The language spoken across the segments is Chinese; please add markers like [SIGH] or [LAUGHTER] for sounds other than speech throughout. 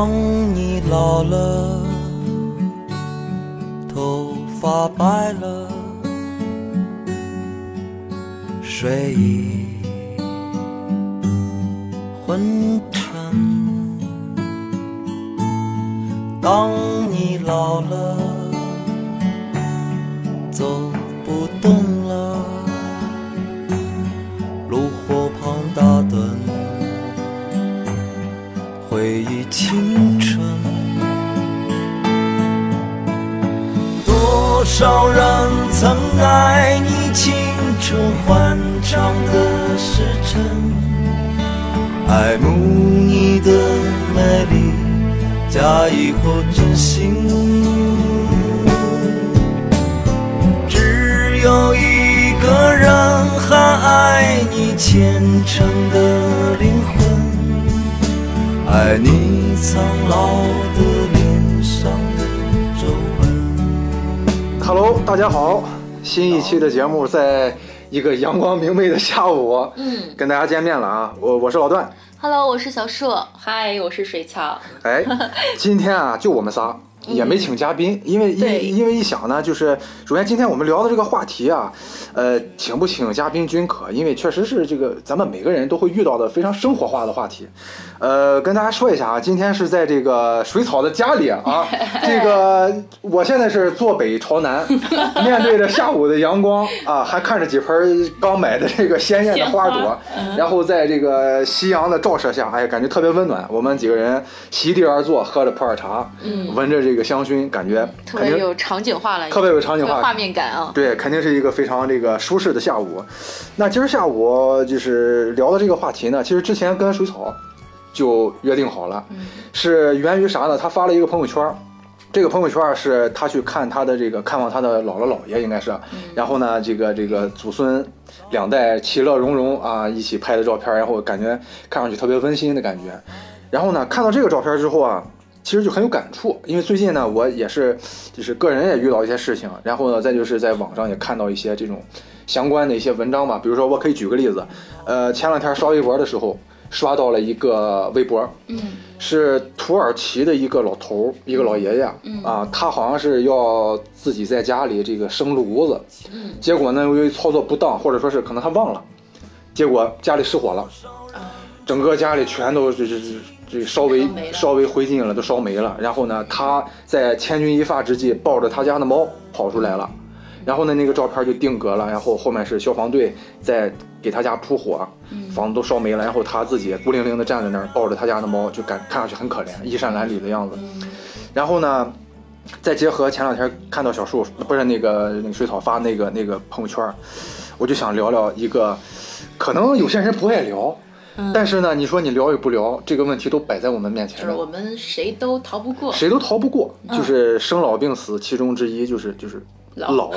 当你老了，期的节目在一个阳光明媚的下午，嗯跟大家见面了啊！我我是老段，，Hello，我是小树。嗨，我是水桥。哎，今天啊就我们仨，也没请嘉宾，因为因为因为一想呢，就是首先今天我们聊的这个话题啊，呃，请不请嘉宾均可，因为确实是这个咱们每个人都会遇到的非常生活化的话题。呃，跟大家说一下啊，今天是在这个水草的家里啊，[LAUGHS] 这个我现在是坐北朝南，面对着下午的阳光啊，还看着几盆刚买的这个鲜艳的花朵，然后在这个夕阳的照射下，哎，感觉特别温暖。我们几个人席地而坐，喝着普洱茶，闻着这个香薰，感觉特别有场景化了，特别有场景化画面感啊。对，肯定是一个非常这个舒适的下午。那今儿下午就是聊的这个话题呢，其实之前跟水草就约定好了，是源于啥呢？他发了一个朋友圈。这个朋友圈是他去看他的这个看望他的姥姥姥爷，应该是，然后呢，这个这个祖孙两代其乐融融啊，一起拍的照片，然后感觉看上去特别温馨的感觉。然后呢，看到这个照片之后啊，其实就很有感触，因为最近呢，我也是就是个人也遇到一些事情，然后呢，再就是在网上也看到一些这种相关的一些文章吧，比如说我可以举个例子，呃，前两天刷微博的时候刷到了一个微博，嗯是土耳其的一个老头，一个老爷爷，啊，他好像是要自己在家里这个生炉子，结果呢，由于操作不当，或者说是可能他忘了，结果家里失火了，整个家里全都是是是这稍微稍微灰烬了，都烧没了。然后呢，他在千钧一发之际，抱着他家的猫跑出来了。然后呢，那个照片就定格了，然后后面是消防队在给他家扑火，房子都烧没了，然后他自己孤零零的站在那儿，抱着他家的猫，就感看上去很可怜，衣衫褴褛的样子。然后呢，再结合前两天看到小树不是那个那个水草发那个那个朋友圈，我就想聊聊一个，可能有些人不爱聊，但是呢，你说你聊与不聊，这个问题都摆在我们面前了就是我们谁都逃不过。谁都逃不过，就是生老病死，其中之一就是就是老。老。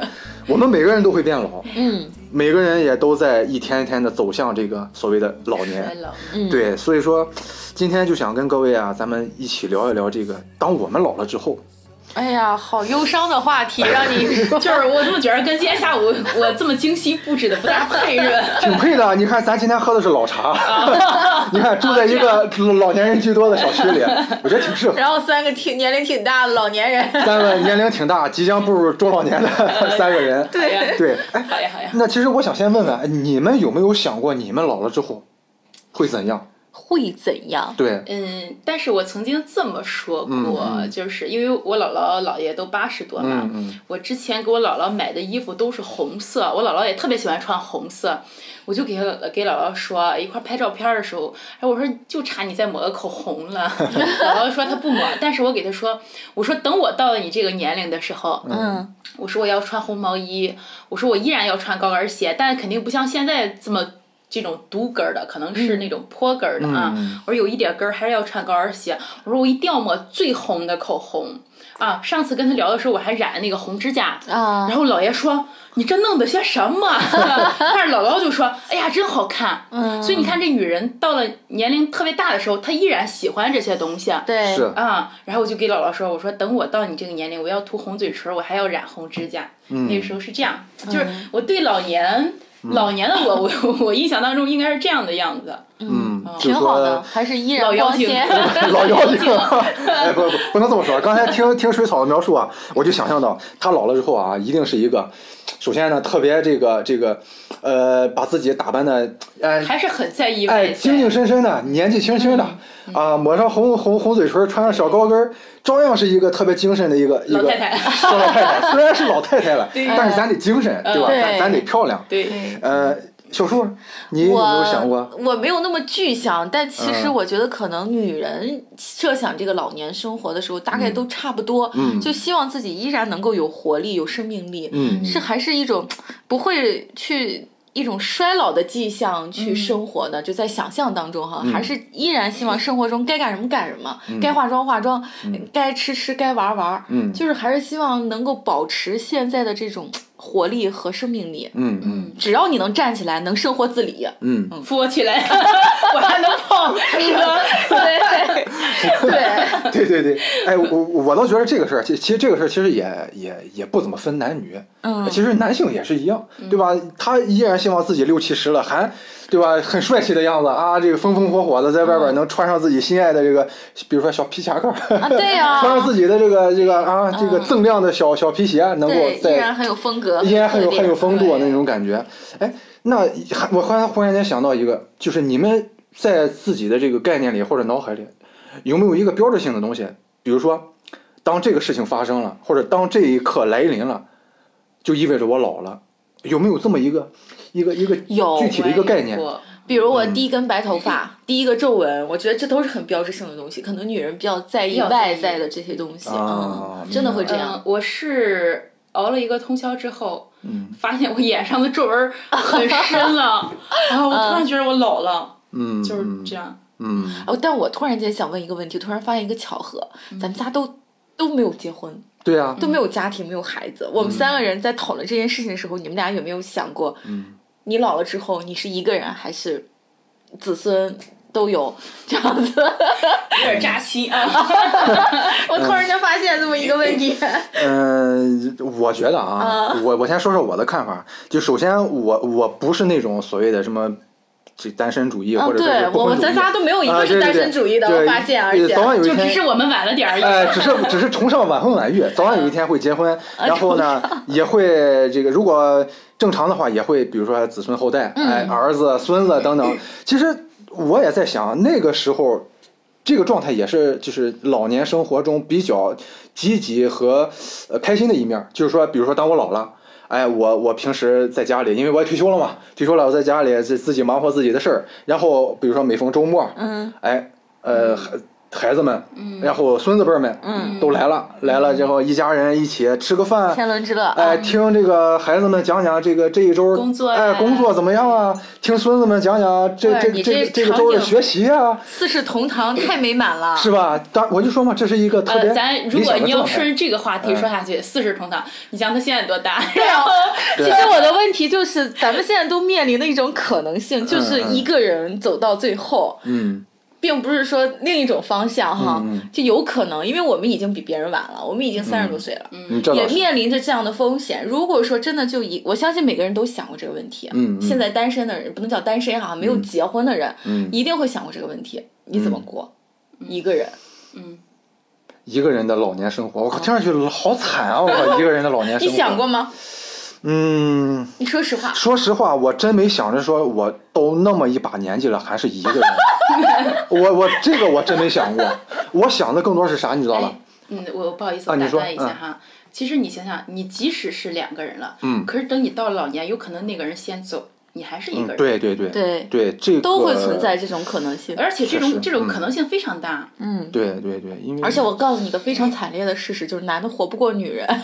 [LAUGHS] 我们每个人都会变老，嗯。每个人也都在一天一天的走向这个所谓的老年。老，嗯，对，所以说今天就想跟各位啊，咱们一起聊一聊这个，当我们老了之后，哎呀，好忧伤的话题，[LAUGHS] 让你就是我怎么觉得跟今天下午我这么精心布置的不大配着？[LAUGHS] 挺配的。你看，咱今天喝的是老茶，[LAUGHS] 你看住在一个老年人居多的小区里，我觉得挺适合。然后三个挺年龄挺大的老年人，三个年龄挺大，即将步入中老年的三个人，对对，哎，好呀好呀，那其实我想先问问，哎你们有没有想过，你们老了之后会怎样？会怎样？对，嗯，但是我曾经这么说过，就是因为我姥姥姥爷都八十多嘛，嗯嗯。我之前给我姥姥买的衣服都是红色，我姥姥也特别喜欢穿红色，我就给她给姥姥说一块儿拍照片的时候，哎，我说就差你再抹个口红了，[LAUGHS] 姥姥说她不抹，但是我给她说，我说等我到了你这个年龄的时候，嗯。我说我要穿红毛衣，我说我依然要穿高跟鞋，但肯定不像现在这么这种独跟儿的，可能是那种坡跟儿的啊。嗯我说有一点跟儿还是要穿高跟鞋。我说我一定要抹最红的口红啊！上次跟他聊的时候，我还染了那个红指甲。啊然，后姥爷说：“你这弄的些什么？” [LAUGHS] 但是姥姥就说：“哎呀，真好看。”嗯，所以你看，这女人到了年龄特别大的时候，她依然喜欢这些东西。对，是，啊，然后我就给姥姥说，我说等我到你这个年龄，我要涂红嘴唇，我还要染红指甲。嗯那个时候是这样，就是我对老年老年的我，我 [LAUGHS] 我印象当中应该是这样的样子。嗯，挺好的，还是依然光鲜。[LAUGHS] 老妖精，哎，不不，不能这么说。刚才听听水草的描述啊，我就想象到他老了之后啊，一定是一个，首先呢，特别这个这个，呃，把自己打扮的，哎，还是很在意，哎，精精神神的，年纪轻轻的，啊，抹上红红红嘴唇，穿上小高跟，照样是一个特别精神的一个一个老太太。[LAUGHS] 老太太虽然是老太太了，[LAUGHS] 但是咱得精神，对吧？咱咱得漂亮。对，呃。小树，你有没有想过？我没有那么具象，但其实我觉得可能女人设想这个老年生活的时候，大概都差不多，就希望自己依然能够有活力、有生命力，是还是一种不会去一种衰老的迹象去生活的，就在想象当中哈，还是依然希望生活中该干什么干什么，该化妆化妆，该吃吃，该玩玩，就是还是希望能够保持现在的这种。活力和生命力，嗯嗯，只要你能站起来，能生活自理，嗯，扶我起来，[LAUGHS] 我还能跑，[LAUGHS] 是吧？对对 [LAUGHS] 对对对，哎，我我倒觉得这个事儿，其其实这个事儿其实也也也不怎么分男女，嗯，其实男性也是一样，对吧？他依然希望自己六七十了还。对吧？很帅气的样子啊！这个风风火火的，在外边能穿上自己心爱的这个，比如说小皮夹克，对呀，[LAUGHS] 穿上自己的这个这个啊，这个锃亮的小小皮鞋，能够在依然很有风格，依然很有很有风度那种感觉。哎，那还我忽然忽然间想到一个，就是你们在自己的这个概念里或者脑海里，有没有一个标志性的东西？比如说，当这个事情发生了，或者当这一刻来临了，就意味着我老了。有没有这么一个？一个一个具体的一个概念，比如我第一根白头发，[LAUGHS] 第一个皱纹，我觉得这都是很标志性的东西。可能女人比较在意外在的这些东西，嗯，真的会这样。我是熬了一个通宵之后，发现我眼上的皱纹很深了，[LAUGHS] 然后我突然觉得我老了，嗯，就是这样，嗯。哦，但我突然间想问一个问题，突然发现一个巧合，咱们家都都没有结婚。对啊，都没有家庭，没有孩子。我们三个人在讨论这件事情的时候，你们俩有没有想过，你老了之后，你是一个人还是子孙都有这样子？[LAUGHS] 有点扎心啊！[LAUGHS] 我突然间发现这么一个问题。嗯，我觉得啊，我我先说说我的看法。就首先，我我不是那种所谓的什么。这单身主义或者对我们咱仨都没有一个是单身主义的，我发现，而且就只是我们晚了点儿。哎，只是只是崇尚晚婚晚育，早晚有一天会结婚，[LAUGHS] 然后呢也会这个，如果正常的话也会，比如说子孙后代，哎，儿子、孙子等等。[LAUGHS] 其实我也在想，那个时候这个状态也是就是老年生活中比较积极和呃开心的一面，就是说，比如说当我老了。哎，我我平时在家里，因为我也退休了嘛，退休了我在家里自自己忙活自己的事儿，然后比如说每逢周末，嗯，哎，呃。孩子们，然后孙子辈儿们，都来了，来了之后一家人一起吃个饭，天伦之乐。哎，听这个孩子们讲讲这个这一周，工作，哎，工作怎么样啊？听孙子们讲讲这这这这个周的学习啊。四世同堂太美满了，是吧？当我就说嘛，这是一个特别咱如果你要顺这个话题说下去，四世同堂，你想他现在多大？对啊。其实我的问题就是，咱们现在都面临的一种可能性，就是一个人走到最后。嗯。并不是说另一种方向哈，就有可能，因为我们已经比别人晚了，我们已经三十多岁了，也面临着这样的风险。如果说真的就一，我相信每个人都想过这个问题。现在单身的人不能叫单身哈，没有结婚的人，一定会想过这个问题：你怎么过一个人？嗯，一个人的老年生活，我靠，听上去好惨啊！我靠，[LAUGHS] 一个人的老年生活，你想过吗？嗯，你说实话。说实话，我真没想着说，我都那么一把年纪了，还是一个人。[LAUGHS] 我我这个我真没想过，我想的更多是啥，你知道吧？嗯，我不好意思，我打断一下哈。其实你想想，你即使是两个人了，嗯，可是等你到了老年，有可能那个人先走，你还是一个人。对对对对对，这个都会存在这种可能性，而且这种这种可能性非常大。嗯，对对对，因为而且我告诉你一个非常惨烈的事实，就是男的活不过女人。[LAUGHS]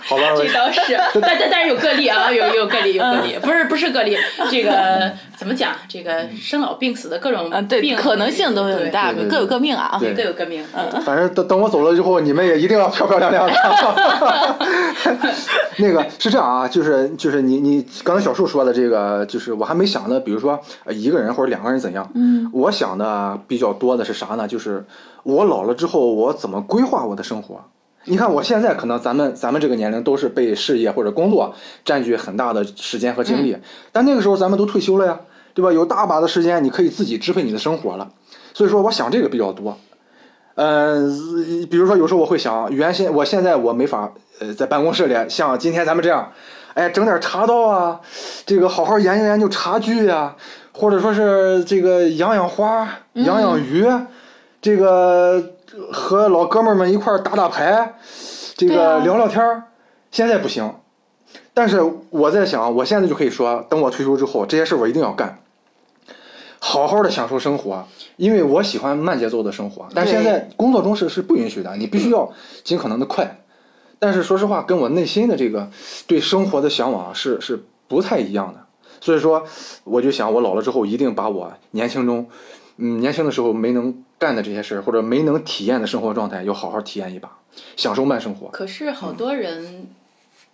好吧，这倒是，但但但是有个例啊，有有个例有个例，不是不是个例，这个怎么讲？这个生老病死的各种病可能性都很大，各有各命啊，各有各命。嗯，反正等等我走了之后，你们也一定要漂漂亮亮的。[LAUGHS] 那个是这样啊，就是就是你你刚才小树说的这个，就是我还没想呢，比如说一个人或者两个人怎样。嗯，我想的比较多的是啥呢？就是我老了之后，我怎么规划我的生活？你看我现在可能咱们咱们这个年龄都是被事业或者工作占据很大的时间和精力，但那个时候咱们都退休了呀，对吧？有大把的时间你可以自己支配你的生活了。所以说，我想这个比较多。嗯、比如说有时候我会想，原先我现在我没法呃在办公室里像今天咱们这样，哎，整点茶道啊，这个好好研究研究茶具呀、或者说是这个养养花、养养鱼，这个和老哥们儿们一块儿打打牌，这个聊聊天儿。现在不行，但是我在想，我现在就可以说，等我退休之后，这些事儿我一定要干，好好的享受生活，因为我喜欢慢节奏的生活。但现在工作中是是不允许的，你必须要尽可能的快。但是说实话，跟我内心的这个对生活的向往是是不太一样的。所以说，我就想，我老了之后一定把我年轻中，嗯，年轻的时候没能干的这些事儿，或者没能体验的生活状态，要好好体验一把，享受慢生活。可是好多人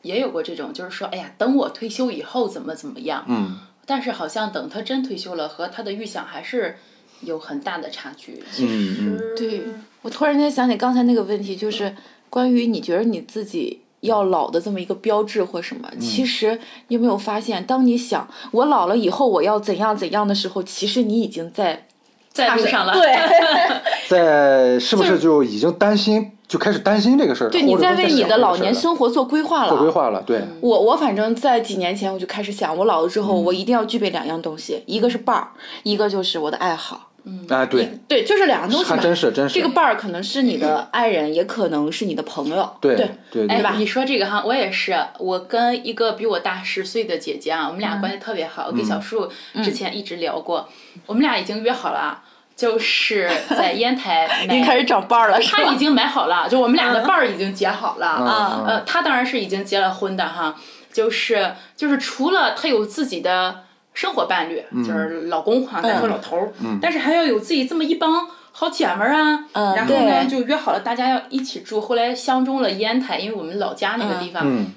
也有过这种，就是说，哎呀，等我退休以后怎么怎么样。嗯，但是好像等他真退休了，和他的预想还是有很大的差距。其嗯嗯实，对，我突然间想起刚才那个问题，就是关于你觉得你自己要老的这么一个标志或什么。其实你有没有发现，当你想我老了以后我要怎样怎样的时候，其实你已经在在路上了。对，[LAUGHS] 在是不是就已经担心，就开始担心这个事儿？对，你在为你的老年生活做规划了。做规划了，对，我我反正在几年前我就开始想，我老了之后，嗯我一定要具备两样东西，一个是伴儿，一个就是我的爱好。哎，对，对，就是两个东西还嘛。真是真是这个伴儿可能是你的爱人，也可能是你的朋友。对对对哎对，你说这个哈，我也是，我跟一个比我大十岁的姐姐啊，我们俩关系特别好。我跟小树之前一直聊过，我们俩已经约好了啊，就是在烟台 [LAUGHS] 买。已经开始找伴儿了？他已经买好了，就我们俩的伴儿已经结好了。啊呃，他当然是已经结了婚的哈，就是就是除了他有自己的生活伴侣，就是老公哈，再说老头儿，但是还要有自己这么一帮好姐们儿啊。嗯然后呢，就约好了大家要一起住。后来相中了烟台，因为我们老家那个地方，嗯，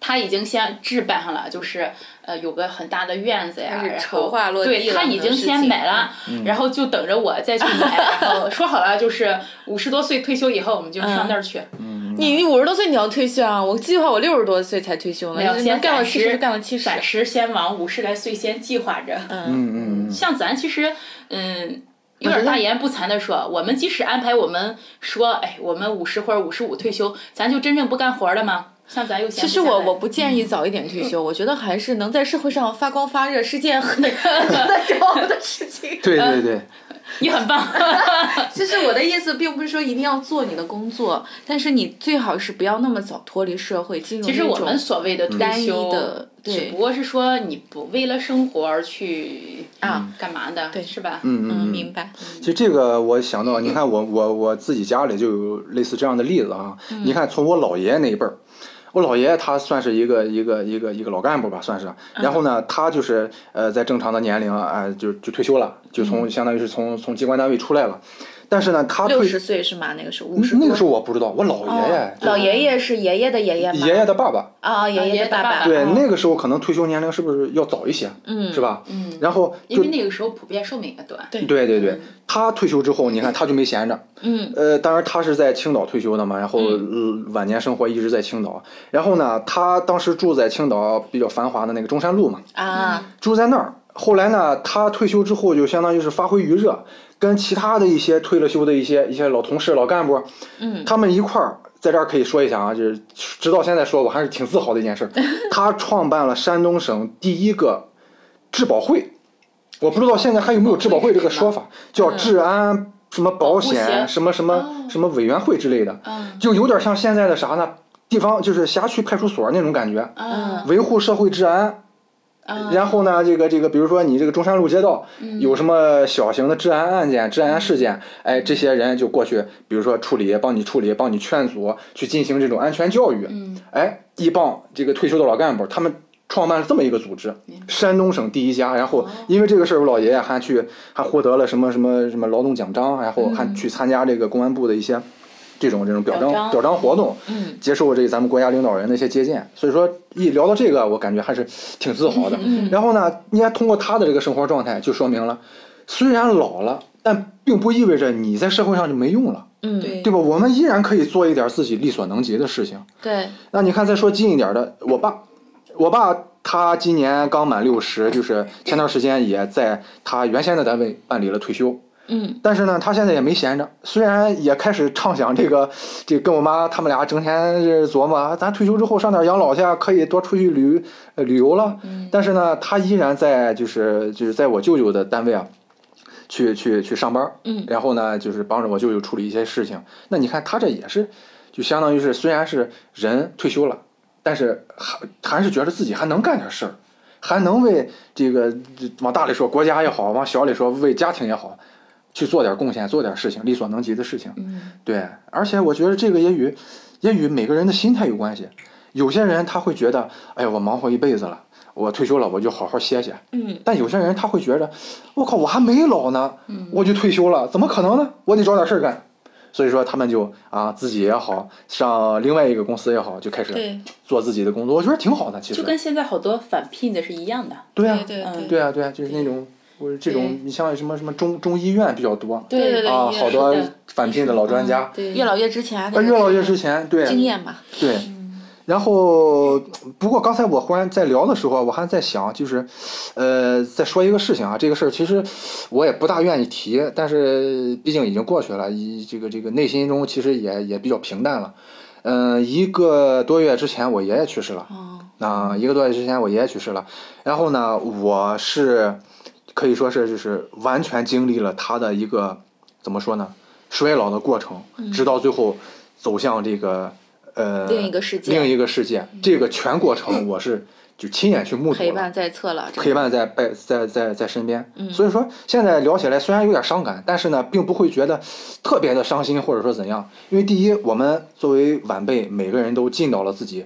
他已经先置办上了，就是呃有个很大的院子呀，然筹后划落地对他已经先买了，[LAUGHS] 然后就等着我再去买，然后说好了就是五十多岁退休以后我们就上那儿去。你你五十多岁你要退休啊？我计划我六十多岁才退休呢，没有，干到七十就干到七十。暂时先往五十来岁先计划着。嗯嗯嗯，像咱其实，嗯，有点大言不惭的说，我们即使安排我们说，哎，我们五十或者五十五退休，咱就真正不干活了吗？像咱又闲其实我我不建议早一点退休，我觉得还是能在社会上发光发热是件很 [LAUGHS] 骄傲的事情。对对对，[LAUGHS] 你很棒。[LAUGHS] 其实我的意思并不是说一定要做你的工作，但是你最好是不要那么早脱离社会，进入其实我那种们所谓的退单一休的，只不过是说你不为了生活而去啊干嘛的，对是吧？嗯嗯，嗯明白。其实这个我想到，你看我我我自己家里就有类似这样的例子啊。你看从我姥爷那一辈儿，我姥爷他算是一个一个一个一个老干部吧，算是。然后呢，他就是呃在正常的年龄啊、呃就就退休了，就从相当于是从从机关单位出来了。但是呢，他六十岁是吗？那个时候五十。那个时候我不知道，我老爷爷哦，老爷爷是爷爷的爷爷吗？爷爷的爸爸。啊，爷爷的爸爸。对，哦那个时候可能退休年龄是不是要早一些？嗯是吧？嗯，然后因为那个时候普遍寿命也短。对对对对，他退休之后，你看他就没闲着。嗯。呃，当然他是在青岛退休的嘛，然后、呃晚年生活一直在青岛。然后呢，他当时住在青岛比较繁华的那个中山路嘛，啊，住在那儿。后来呢，他退休之后就相当于是发挥余热，跟其他的一些退了休的一些一些老同事、老干部，嗯，他们一块儿在这儿可以说一下啊，就是直到现在说，我还是挺自豪的一件事儿。[LAUGHS] 他创办了山东省第一个质保会，我不知道现在还有没有质保会这个说法，叫治安什么保险什么什么哦什么委员会之类的，嗯就有点像现在的啥呢？地方就是辖区派出所那种感觉，嗯维护社会治安。嗯。然后呢，这个这个，比如说你这个中山路街道有什么小型的治安案件、治安事件，哎，这些人就过去，比如说处理，帮你处理，帮你劝阻，去进行这种安全教育。嗯。哎，一帮这个退休的老干部，他们创办了这么一个组织，山东省第一家。然哦。后因为这个事儿，我老爷爷还去还获得了什么什么什么劳动奖章，然后还去参加这个公安部的一些这种这种表彰表彰活动，嗯，接受这咱们国家领导人的一些接见。所以说，一聊到这个，我感觉还是挺自豪的。然后呢，你看通过他的这个生活状态，就说明了，虽然老了，但并不意味着你在社会上就没用了。嗯，对对吧？我们依然可以做一点自己力所能及的事情。对，那你看，再说近一点的，我爸，我爸他今年刚满六十，就是前段时间也在他原先的单位办理了退休。嗯但是呢，他现在也没闲着，虽然也开始畅想这个，这跟我妈他们俩整天是琢磨，啊咱退休之后上点养老去，可以多出去旅呃旅游了。但是呢，他依然在就是就是在我舅舅的单位啊，去去去上班。嗯然后呢，就是帮着我舅舅处理一些事情。那你看他这也是，就相当于是虽然是人退休了，但是还还是觉得自己还能干点事儿，还能为这个往大里说国家也好，往小里说为家庭也好，去做点贡献，做点事情，力所能及的事情。嗯对，而且我觉得这个也与也与每个人的心态有关系。有些人他会觉得，哎呀，我忙活一辈子了，我退休了，我就好好歇歇。嗯但有些人他会觉着，我靠，我还没老呢，嗯我就退休了，怎么可能呢？我得找点事儿干。所以说他们就啊，自己也好，上另外一个公司也好，就开始做自己的工作。我觉得挺好的，其实就。跟现在好多返聘的是一样的。对啊，对对嗯对啊，对啊，就是那种我这种，你像什么什么中中医院比较多对对对啊，好多返聘的老专家，对，越老越值钱，呃，越老越值钱，对，经验嘛。对，然后不过刚才我忽然在聊的时候，我还在想，就是，呃，在说一个事情啊，这个事儿其实我也不大愿意提，但是毕竟已经过去了，一这个这个内心中其实也也比较平淡了。嗯、一个多月之前我爷爷去世了，哦，啊、一个多月之前我爷爷去世了，然后呢，我是可以说是就是完全经历了他的一个怎么说呢，衰老的过程，直到最后走向这个呃另一个世界另一个世界，这个全过程我是就亲眼去目睹了陪伴。在侧了，陪伴在在在在在身边，所以说现在聊起来虽然有点伤感，但是呢，并不会觉得特别的伤心或者说怎样，因为第一，我们作为晚辈，每个人都尽到了自己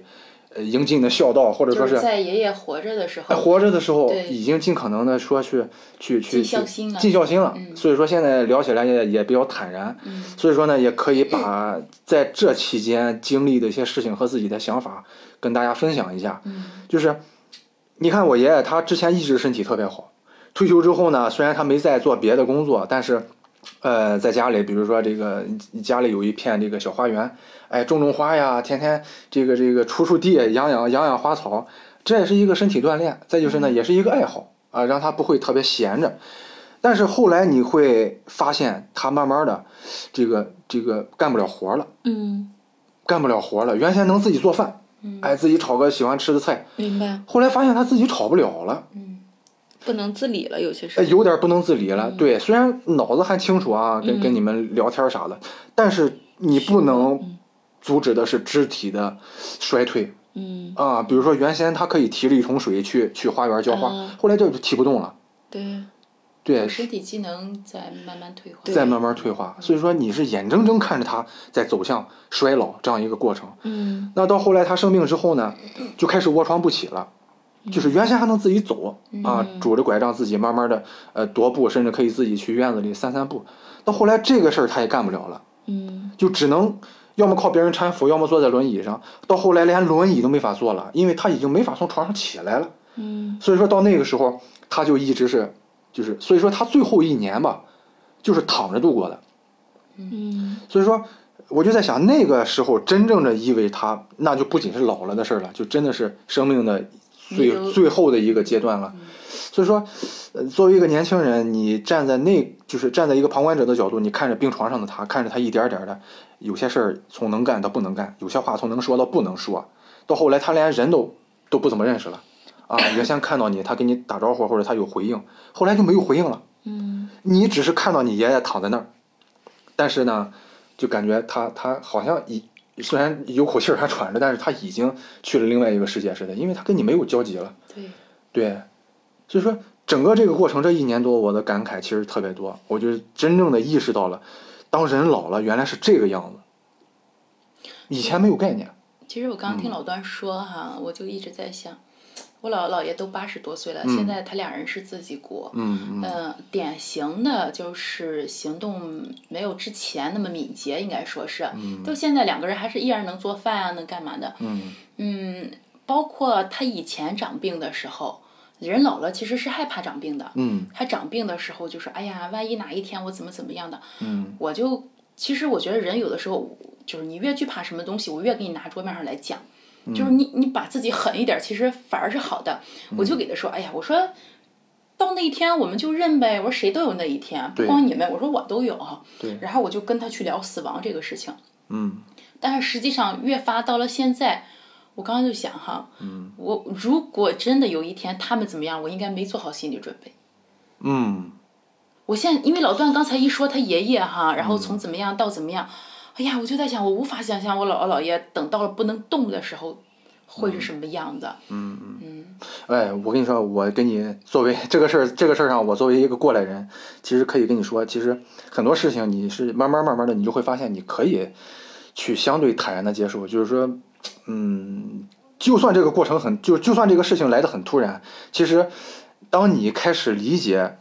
呃应尽的孝道，或者说是是在爷爷活着的时候，哎活着的时候已经尽可能的说去去去尽孝心了尽孝心了。嗯所以说现在聊起来也也比较坦然。嗯所以说呢，也可以把 [COUGHS] 在这期间经历的一些事情和自己的想法跟大家分享一下。嗯就是你看我爷爷他之前一直身体特别好，退休之后呢，虽然他没再做别的工作，但是。呃，在家里，比如说这个家里有一片这个小花园，哎，种种花呀，天天这个这个锄锄地，养养养养花草，这也是一个身体锻炼。再就是呢，也是一个爱好啊，让他不会特别闲着。但是后来你会发现，他慢慢的，这个这个干不了活了，嗯，干不了活了。原先能自己做饭，嗯哎，自己炒个喜欢吃的菜，明白，后来发现他自己炒不了了，嗯不能自理了，有些哎，事。有点不能自理了。对，虽然脑子还清楚啊，跟跟你们聊天啥的，但是你不能阻止的是肢体的衰退。嗯，啊。比如说原先他可以提着一桶水去去花园浇花，嗯。后来这就提不动了。对，对，身体机能在慢慢退化。在慢慢退化，所以说你是眼睁睁看着他在走向衰老这样一个过程。嗯。那到后来他生病之后呢，就开始卧床不起了，就是原先还能自己走啊，拄着拐杖自己慢慢的呃踱步，甚至可以自己去院子里散散步。到后来这个事儿他也干不了了，嗯。就只能要么靠别人搀扶，要么坐在轮椅上。到后来连轮椅都没法坐了，因为他已经没法从床上起来了。嗯所以说到那个时候，他就一直是，就是所以说他最后一年吧，就是躺着度过的。嗯所以说，我就在想，那个时候真正的意味他，那就不仅是老了的事儿了，就真的是生命的最最后的一个阶段了。所以说，呃，作为一个年轻人，你站在那，就是站在一个旁观者的角度，你看着病床上的他，看着他一点儿点的，有些事儿从能干到不能干，有些话从能说到不能说，到后来他连人都都不怎么认识了。啊，原先看到你，他给你打招呼或者他有回应，后来就没有回应了。嗯你只是看到你爷爷躺在那儿，但是呢，就感觉他他好像已虽然有口气儿还喘着，但是他已经去了另外一个世界似的，因为他跟你没有交集了。对，对，所以说整个这个过程这一年多，我的感慨其实特别多，我就真正的意识到了，当人老了原来是这个样子，以前没有概念。其实我刚听老段说哈，我就一直在想，我姥姥爷都八十多岁了，嗯现在他俩人是自己过。嗯典型的就是行动没有之前那么敏捷，应该说是。嗯就现在两个人还是依然能做饭啊，能干嘛的。嗯嗯，包括他以前长病的时候，人老了其实是害怕长病的。嗯他长病的时候就说：“哎呀，万一哪一天我怎么怎么样的。”嗯我就其实我觉得人有的时候就是你越惧怕什么东西，我越给你拿桌面上来讲，就是你你把自己狠一点，其实反而是好的。我就给他说，哎呀，我说。到那一天我们就认呗，我说谁都有那一天，不光你们，我说我都有。对。然后我就跟他去聊死亡这个事情。嗯。但是实际上越发到了现在，我刚刚就想哈，嗯，我如果真的有一天他们怎么样，我应该没做好心理准备。嗯。我现在因为老段刚才一说他爷爷哈，然后从怎么样到怎么样，哎呀，我就在想，我无法想象我姥姥姥爷等到了不能动的时候。会是什么样子？嗯嗯嗯。哎，我跟你说，我跟你作为这个事儿，这个事儿上，我作为一个过来人，其实可以跟你说，其实很多事情你是慢慢慢慢的，你就会发现，你可以去相对坦然的接受。就是说，嗯，就算这个过程很，就就算这个事情来的很突然，其实当你开始理解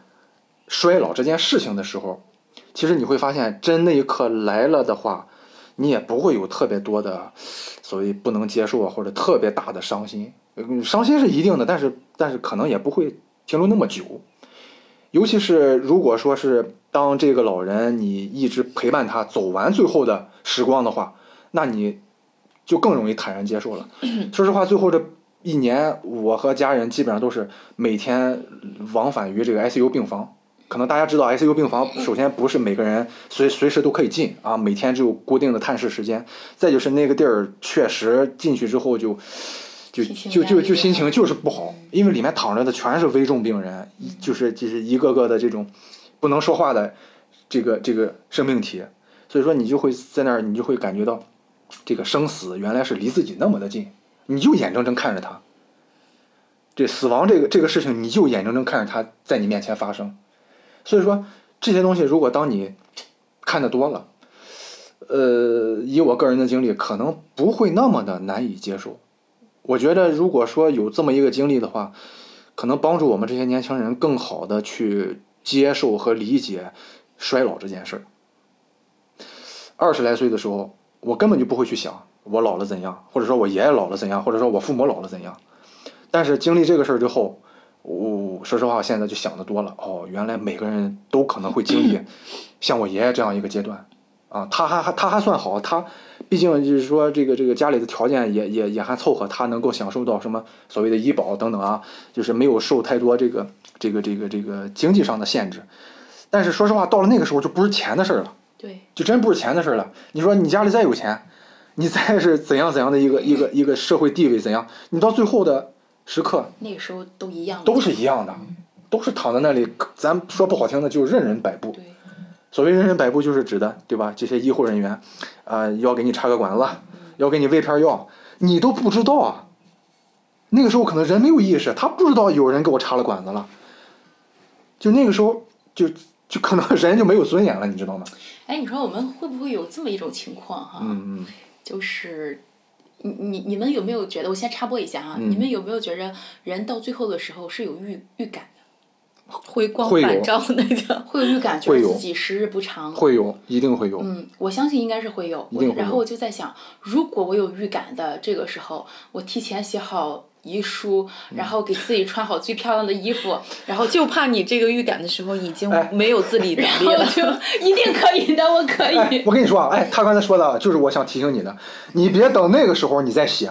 衰老这件事情的时候，其实你会发现，真那一刻来了的话。你也不会有特别多的所谓不能接受啊，或者特别大的伤心。伤心是一定的，但是但是可能也不会停留那么久。尤其是如果说是当这个老人你一直陪伴他走完最后的时光的话，那你就更容易坦然接受了。[CLEARS THROAT] 说实话，最后这一年，我和家人基本上都是每天往返于这个 ICU 病房。可能大家知道，ICU 病房首先不是每个人随随时都可以进啊，每天只有固定的探视时间。再就是那个地儿确实进去之后就就就就就心情就是不好，因为里面躺着的全是危重病人，就是就是一个个的这种不能说话的这个这个生命体，所以说你就会在那儿，你就会感觉到这个生死原来是离自己那么的近，你就眼睁睁看着他，这死亡这个这个事情，你就眼睁睁看着他在你面前发生。所以说这些东西，如果当你看的多了，呃，以我个人的经历，可能不会那么的难以接受。我觉得，如果说有这么一个经历的话，可能帮助我们这些年轻人更好的去接受和理解衰老这件事儿。二十来岁的时候，我根本就不会去想我老了怎样，或者说我爷爷老了怎样，或者说我父母老了怎样。但是经历这个事儿之后，我说实话，现在就想的多了。哦，原来每个人都可能会经历像我爷爷这样一个阶段，啊，他还还他还算好，他毕竟就是说这个这个家里的条件也也也还凑合，他能够享受到什么所谓的医保等等啊，就是没有受太多这个这个这个这个经济上的限制。但是说实话，到了那个时候就不是钱的事儿了，对，就真不是钱的事儿了。你说你家里再有钱，你再是怎样怎样的一个一个一个社会地位怎样，你到最后的。时刻，那个时候都一样，都是一样的，都是躺在那里。咱说不好听的，就任人摆布。所谓任人摆布，就是指的，对吧？这些医护人员，啊，要给你插个管子，要给你喂片药，你都不知道啊。那个时候可能人没有意识，他不知道有人给我插了管子了。就那个时候，就就可能人就没有尊严了，你知道吗？哎，你说我们会不会有这么一种情况哈？嗯嗯。就是。你你你们有没有觉得？我先插播一下哈，你们有没有觉着人到最后的时候是有预预感的？回光返照那个，[LAUGHS] 会有预感，觉得自己时日不长。会有，一定会有。嗯，我相信应该是会有。然后我就在想，如果我有预感的这个时候，我提前写好。遗书，然后给自己穿好最漂亮的衣服，然后就怕你这个预感的时候已经没有自理能力了，[LAUGHS] 就一定可以的，我可以。我跟你说啊，哎，他刚才说的就是我想提醒你的，你别等那个时候你再写。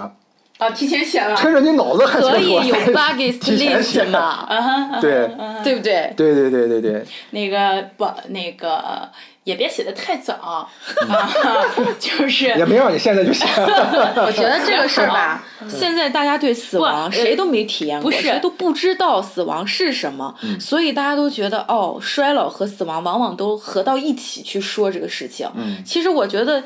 啊，提前写了。趁着你脑子还清楚，[LAUGHS] 可以有 bucket list 嘛？对，对不对？对对对对对。那个不，那个。也别写的太早，啊，[LAUGHS] 就是也没让你现在就写。[LAUGHS] 我觉得这个事儿吧，现在大家对死亡谁都没体验过，谁都不知道死亡是什么，所以大家都觉得哦，衰老和死亡往往都合到一起去说这个事情。其实我觉得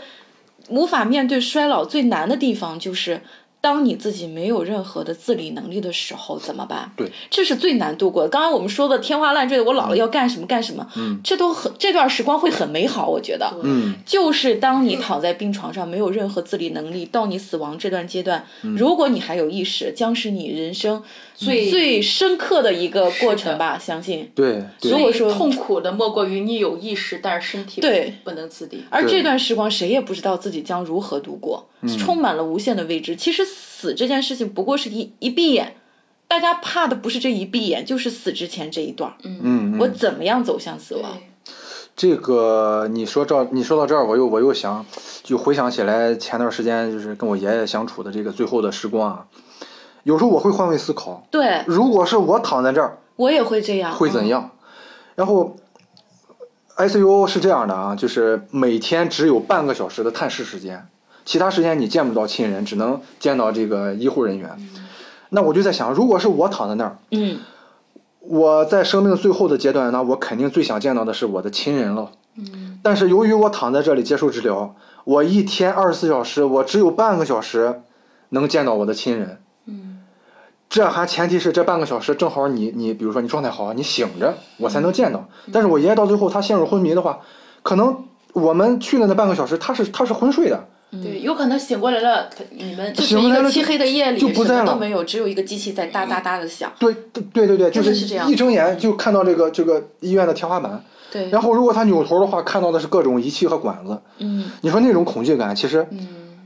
无法面对衰老最难的地方就是。当你自己没有任何的自理能力的时候，怎么办？对，这是最难度过的。刚刚我们说的天花乱坠的，我老了要干什么干什么，嗯，这都很这段时光会很美好，我觉得，嗯，就是当你躺在病床上没有任何自理能力，到你死亡这段阶段，如果你还有意识，将是你人生。最最深刻的一个过程吧，相信。对，所以说痛苦的莫过于你有意识，但是身体对不能自理。而这段时光，谁也不知道自己将如何度过，充满了无限的未知。其实死这件事情，不过是一一闭眼，大家怕的不是这一闭眼，就是死之前这一段。嗯，我怎么样走向死亡？这个你说这你说到这儿，我又我又想，就回想起来前段时间就是跟我爷爷相处的这个最后的时光啊。有时候我会换位思考，对如果是我躺在这儿我也会这样。嗯？会怎样？然后 ICU 是这样的啊，就是每天只有半个小时的探视时间，其他时间你见不到亲人，只能见到这个医护人员。那我就在想，如果是我躺在那儿，嗯我在生命最后的阶段，那我肯定最想见到的是我的亲人了。嗯但是由于我躺在这里接受治疗，我一天二十四小时，我只有半个小时能见到我的亲人。嗯这还前提是这半个小时正好你你比如说你状态好，你醒着，我才能见到。但是我爷爷到最后他陷入昏迷的话，可能我们去的那半个小时他是他是昏睡的，对，有可能醒过来了，他你们就是醒过来了一个漆黑的夜里，就不在了什么都没有，只有一个机器在哒哒哒的响。对对对对对，就是这样一睁眼就看到这个这个医院的天花板。对，然后如果他扭头的话，看到的是各种仪器和管子。嗯你说那种恐惧感，其实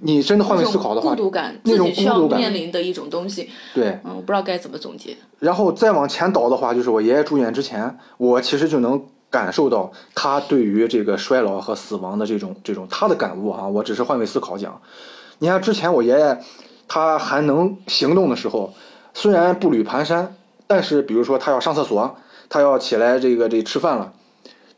你真的换位思考的话孤，独感，那种自己需要孤独感面临的一种东西。对。嗯，我不知道该怎么总结。然后再往前倒的话，就是我爷爷住院之前，我其实就能感受到他对于这个衰老和死亡的这种这种他的感悟啊、我只是换位思考讲。你看之前我爷爷他还能行动的时候，虽然步履蹒跚，但是比如说他要上厕所，他要起来这个这吃饭了，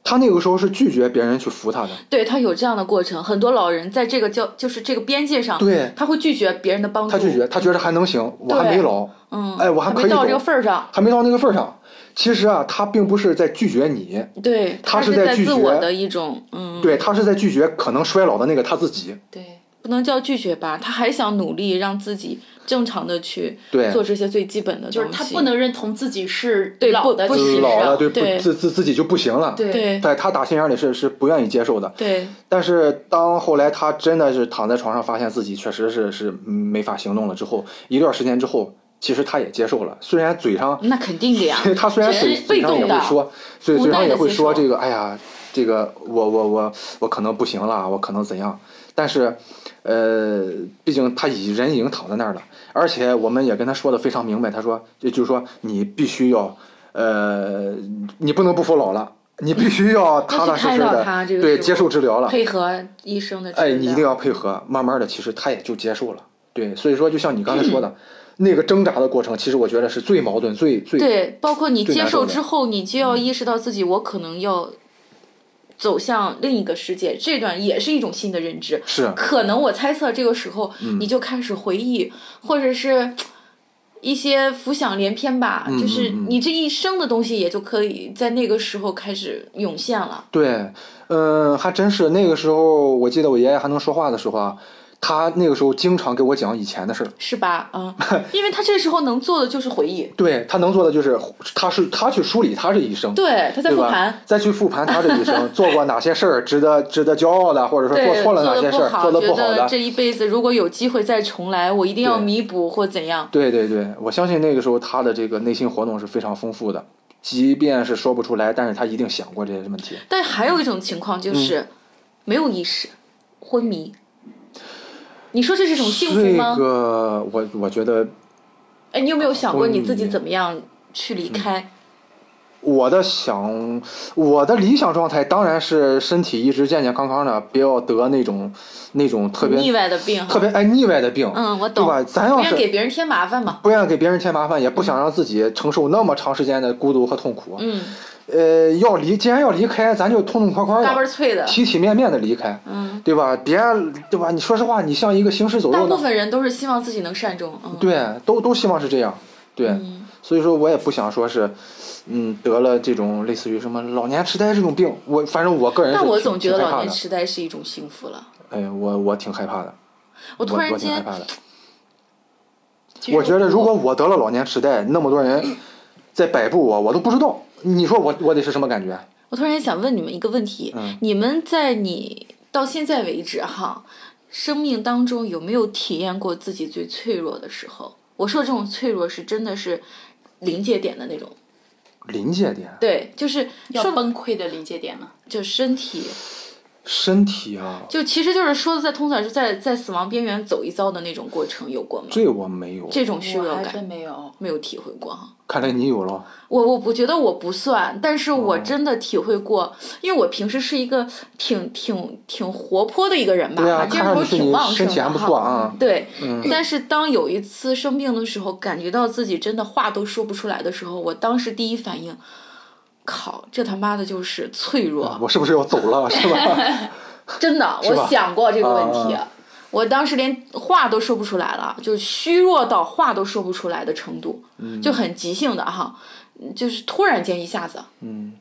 他那个时候是拒绝别人去扶他的。对他有这样的过程，很多老人在这个交就是这个边界上，对。他会拒绝别人的帮助，他拒绝，他觉得还能行，我还没老，嗯，哎我还可以还没到这个份儿上，还没到那个份儿上。其实啊，他并不是在拒绝你，对，他是是在拒绝自我的一种，嗯，对他是在拒绝可能衰老的那个他自己。对，不能叫拒绝吧，他还想努力让自己正常的去做这些最基本的东西，就是他不能认同自己是对老的不不老了，对，自自自己就不行了。对。他打心眼里是是不愿意接受的。对。但是当后来他真的是躺在床上，发现自己确实是是嗯没法行动了之后，一段时间之后，其实他也接受了，虽然嘴上，那肯定的呀。[LAUGHS] 他虽然嘴嘴上也会说，嘴嘴上也会说这个，哎呀，这个我我我我可能不行了，我可能怎样，但是。呃，毕竟他已人已经躺在那儿了，而且我们也跟他说的非常明白，他说，就就是说你必须要，呃，你不能不服老了，[LAUGHS] 你必须要踏踏实实的对接受治疗了，配合医生的治疗，哎，你一定要配合，慢慢的，其实他也就接受了。对，所以说就像你刚才说的，[CLEARS THROAT] 那个挣扎的过程，其实我觉得是最矛盾、最最对，包括你接受之后，你就要意识到自己，我可能要走向另一个世界，这段也是一种新的认知。是可能我猜测这个时候，嗯你就开始回忆，或者是一些浮想联翩吧，嗯就是你这一生的东西也就可以在那个时候开始涌现了。对，嗯，还真是那个时候，我记得我爷爷还能说话的时候啊，他那个时候经常给我讲以前的事儿。是吧？嗯，[LAUGHS] 因为他这时候能做的就是回忆，对他能做的就是，他是他去梳理他这一生，对，他在复盘，？再去复盘他这一生 [LAUGHS] 做过哪些事儿值得值得骄傲的，或者说，做错了哪些事儿，做的觉不好的。得这一辈子如果有机会再重来，我一定要弥补或怎样。对对对，我相信那个时候他的这个内心活动是非常丰富的，即便是说不出来，但是他一定想过这些问题。但还有一种情况嗯就是没有意识，昏迷。你说这是种幸福这吗？个我我觉得哎，你有没有想过你自己怎么样去离开？我的想，我的理想状态当然是身体一直健健康康的，不要得那种那种特别腻歪的病，特别爱腻歪的病，嗯，我懂。对吧？咱不要是愿给别人添麻烦嘛。不愿意给别人添麻烦，也不想让自己承受那么长时间的孤独和痛苦。嗯，呃，要离，既然要离开，咱就痛痛快快嘎嘣儿的、脆的。体体面面的离开，嗯，对吧？别，对吧？你说实话，你像一个行尸走肉大，部分人都是希望自己能善终。嗯，对，都都希望是这样，对。嗯所以说我也不想说是，嗯，得了这种类似于什么老年痴呆这种病，我反正我个人但我总觉得。老年痴呆是一种幸福了。哎，我我挺害怕的，我突然间。我觉得如果我得了老年痴呆，那么多人在摆布我，我都不知道。你说我我得是什么感觉？我突然想问你们一个问题：嗯你们在你到现在为止哈，生命当中有没有体验过自己最脆弱的时候？我说这种脆弱是真的是临界点的那种，临界点，对，就是要说崩溃的临界点呢？就身体身体啊，就其实就是说的再通俗点，是在在死亡边缘走一遭的那种过程，有过吗？这我没有，这种虚弱我还真感没有。没有体会过哈。看来你有了。我我我觉得我不算，但是哦我真的体会过，因为我平时是一个挺挺挺活泼的一个人吧，啊，精神头挺旺盛的哈。错啊。对，但是当有一次生病的时候，感觉到自己真的话都说不出来的时候，我当时第一反应，靠，这他妈的就是脆弱，我是不是要走了？是吧？[LAUGHS] 真的，我想过这个问题。啊我当时连话都说不出来了，就虚弱到话都说不出来的程度，嗯就很急性的哈，就是突然间一下子，嗯，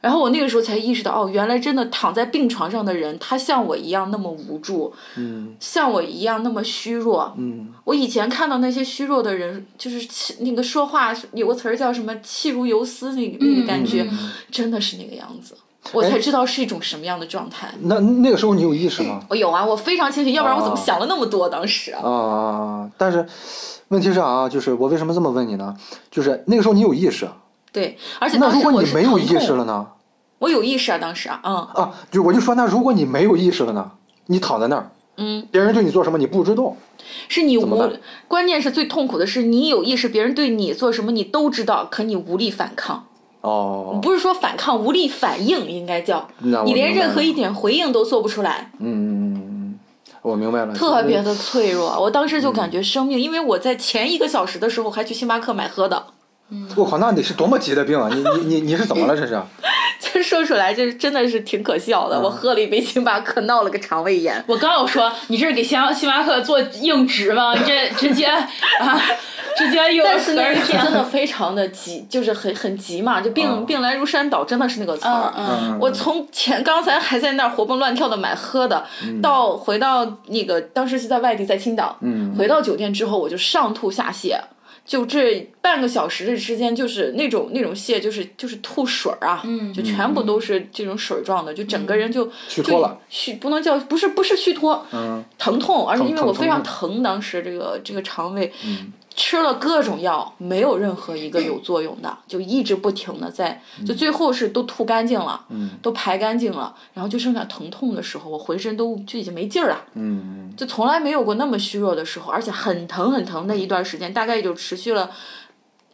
然后我那个时候才意识到，哦，原来真的躺在病床上的人，他像我一样那么无助，嗯，像我一样那么虚弱，嗯，我以前看到那些虚弱的人，就是气那个说话有个词儿叫什么“气如游丝”那个那个感觉，真的是那个样子，我才知道是一种什么样的状态。那那个时候你有意识吗？我有啊，我非常清醒，要不然我怎么哦想了那么多？当时啊，啊，但是问题是啊，就是我为什么这么问你呢？就是那个时候你有意识，对，而且那如果你没有意识了呢？我有意识啊，当时啊，嗯啊，就我就说，那如果你没有意识了呢？你躺在那儿，嗯，别人对你做什么你不知道，是你无，关键是最痛苦的是你有意识，别人对你做什么你都知道，可你无力反抗。哦，不是说反抗，无力反应应该叫你连任何一点回应都做不出来，嗯嗯嗯嗯，我明白了，特别的脆弱。我当时就感觉生命，因为我在前一个小时的时候还去星巴克买喝的，我靠，那得是多么急的病啊！你你你你是怎么了？这是？[LAUGHS] 这说出来这真的是挺可笑的。我喝了一杯星巴克，闹了个肠胃炎。我刚要说，你这是给星星巴克做硬直吗？你这直接啊，[LAUGHS] 直接又但是那一次真的的非常的急，就是很很急嘛，就病、病来如山倒，真的是那个词儿。嗯嗯。我从前刚才还在那儿活蹦乱跳的买喝的，到回到那个当时是在外地，在青岛，嗯。回到酒店之后我就上吐下泻，就这半个小时的时间，就是那种那种泻，就是就是吐水儿啊，嗯。就全部都是这种水状的，就整个人就虚脱了，虚不能叫不是不是虚脱，嗯。疼痛，而且因为我非常疼。疼，当时这个这个肠胃，嗯吃了各种药，没有任何一个有作用的，就一直不停的在，就最后是都吐干净了，嗯都排干净了，然后就剩下疼痛的时候，我浑身都就已经没劲儿了，嗯就从来没有过那么虚弱的时候，而且很疼很疼的一段时间，大概也就持续了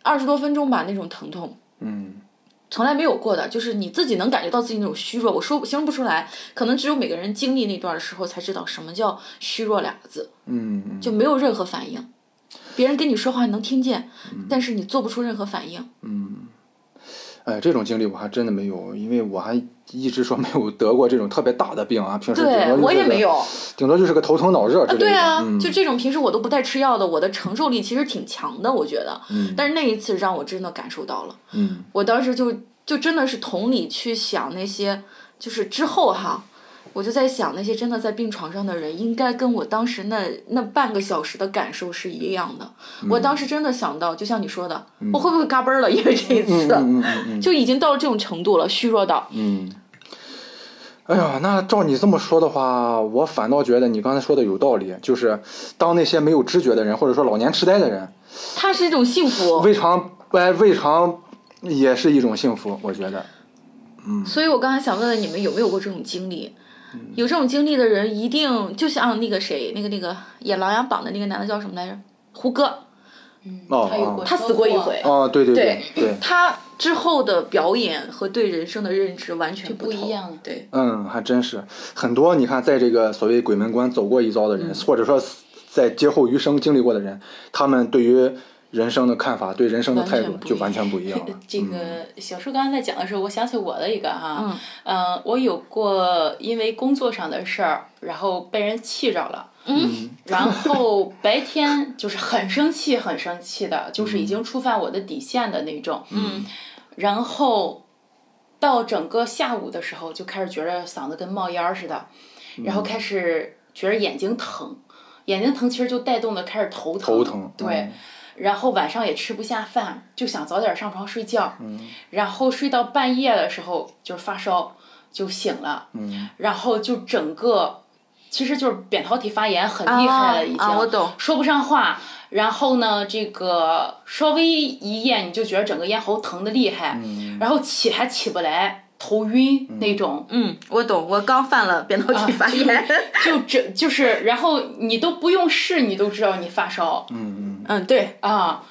二十多分钟吧，那种疼痛。嗯从来没有过的，就是你自己能感觉到自己那种虚弱，我说形容不出来，可能只有每个人经历那段的时候才知道什么叫虚弱两个字。嗯，就没有任何反应。别人跟你说话你能听见，但是你做不出任何反应。嗯哎，这种经历我还真的没有，因为我还一直说没有得过这种特别大的病啊，平时顶对我也没有，顶多就是个头疼脑热之类的。对啊，嗯、就这种平时我都不带吃药的，我的承受力其实挺强的，我觉得。嗯但是那一次让我真的感受到了，嗯我当时就就真的是同理去想那些，就是之后哈。我就在想，那些真的在病床上的人，应该跟我当时那那半个小时的感受是一样的。我当时真的想到，就像你说的，我会不会嘎嘣儿了？因为这一次，[LAUGHS] 就已经到了这种程度了，虚弱到。嗯。哎呀，那照你这么说的话，我反倒觉得你刚才说的有道理，就是当那些没有知觉的人，或者说老年痴呆的人，他是一种幸福。未尝哎未尝也是一种幸福，我觉得。嗯所以我刚才想问问你们有没有过这种经历？嗯。有这种经历的人，一定就像那个谁，那个那个演《琅琊榜》的那个男的叫什么来着？胡歌，哦他有过他死过一回。哦，对对对对，他之后的表演和对人生的认知完全不一样。了对，嗯，还真是。很多。你看，在这个所谓鬼门关走过一遭的人，或者说在劫后余生经历过的人，他们对于人生的看法、对人生的态度就完全不一样了。[LAUGHS] 这个小树刚才在讲的时候，我想起我的一个哈，嗯呃，我有过因为工作上的事儿，然后被人气着了。嗯，然后白天就是很生气，很生气的，就是已经触犯我的底线的那种。嗯，然后到整个下午的时候，就开始觉得嗓子跟冒烟儿似的，然后开始觉得眼睛疼，眼睛疼其实就带动的开始头疼。头疼对。嗯然后晚上也吃不下饭，就想早点上床睡觉。嗯然后睡到半夜的时候就是发烧，就醒了。嗯然后就整个，其实就是扁桃体发炎很厉害了，已经、啊啊我懂说不上话。然后呢，这个稍微一咽你就觉得整个咽喉疼的厉害，嗯然后起还起不来，头晕那种。嗯，我懂，我刚犯了扁桃体发炎。就这就是，然后你都不用试，你都知道你发烧。嗯嗯嗯，对啊。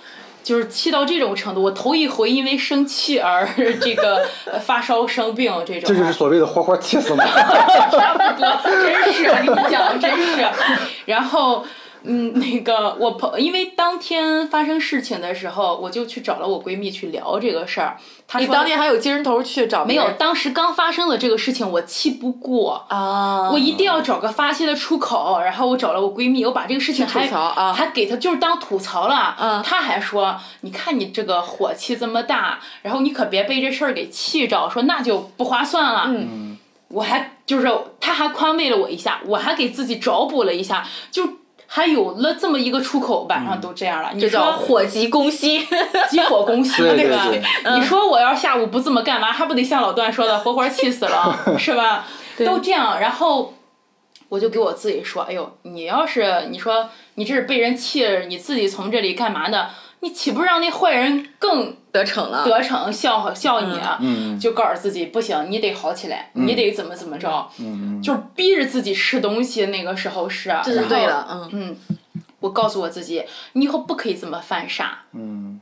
就是气到这种程度，我头一回因为生气而 [LAUGHS] 这个发烧生病这种，这就是所谓的活活气死吗？[LAUGHS] 差不多，真是跟你讲，真是，然后。嗯，那个我朋，因为当天发生事情的时候，我就去找了我闺蜜去聊这个事儿。你当天还有精神头去找？没有，当时刚发生的这个事情，我气不过啊，我一定要找个发泄的出口。然后我找了我闺蜜，我把这个事情还还给她就是当吐槽了。嗯，她还说，你看你这个火气这么大，然后你可别被这事儿给气着，说那就不划算了。嗯，我还就是，她还宽慰了我一下，我还给自己找补了一下，就。还有了这么一个出口，晚上都这样了。你说火急攻心，[LAUGHS] 急火攻心，对吧？你说我要下午不这么干嘛，还不得像老段说的，[LAUGHS] 活活气死了，[LAUGHS] 是吧？都这样，然后我就给我自己说，哎呦，你要是你说你这是被人气，你自己从这里干嘛呢？你岂不是让那坏人更得逞了？得逞，笑笑你啊！就告诉自己不行，你得好起来，你得怎么怎么着？就是逼着自己吃东西。那个时候是，这是对了。嗯嗯，我告诉我自己，你以后不可以这么犯傻，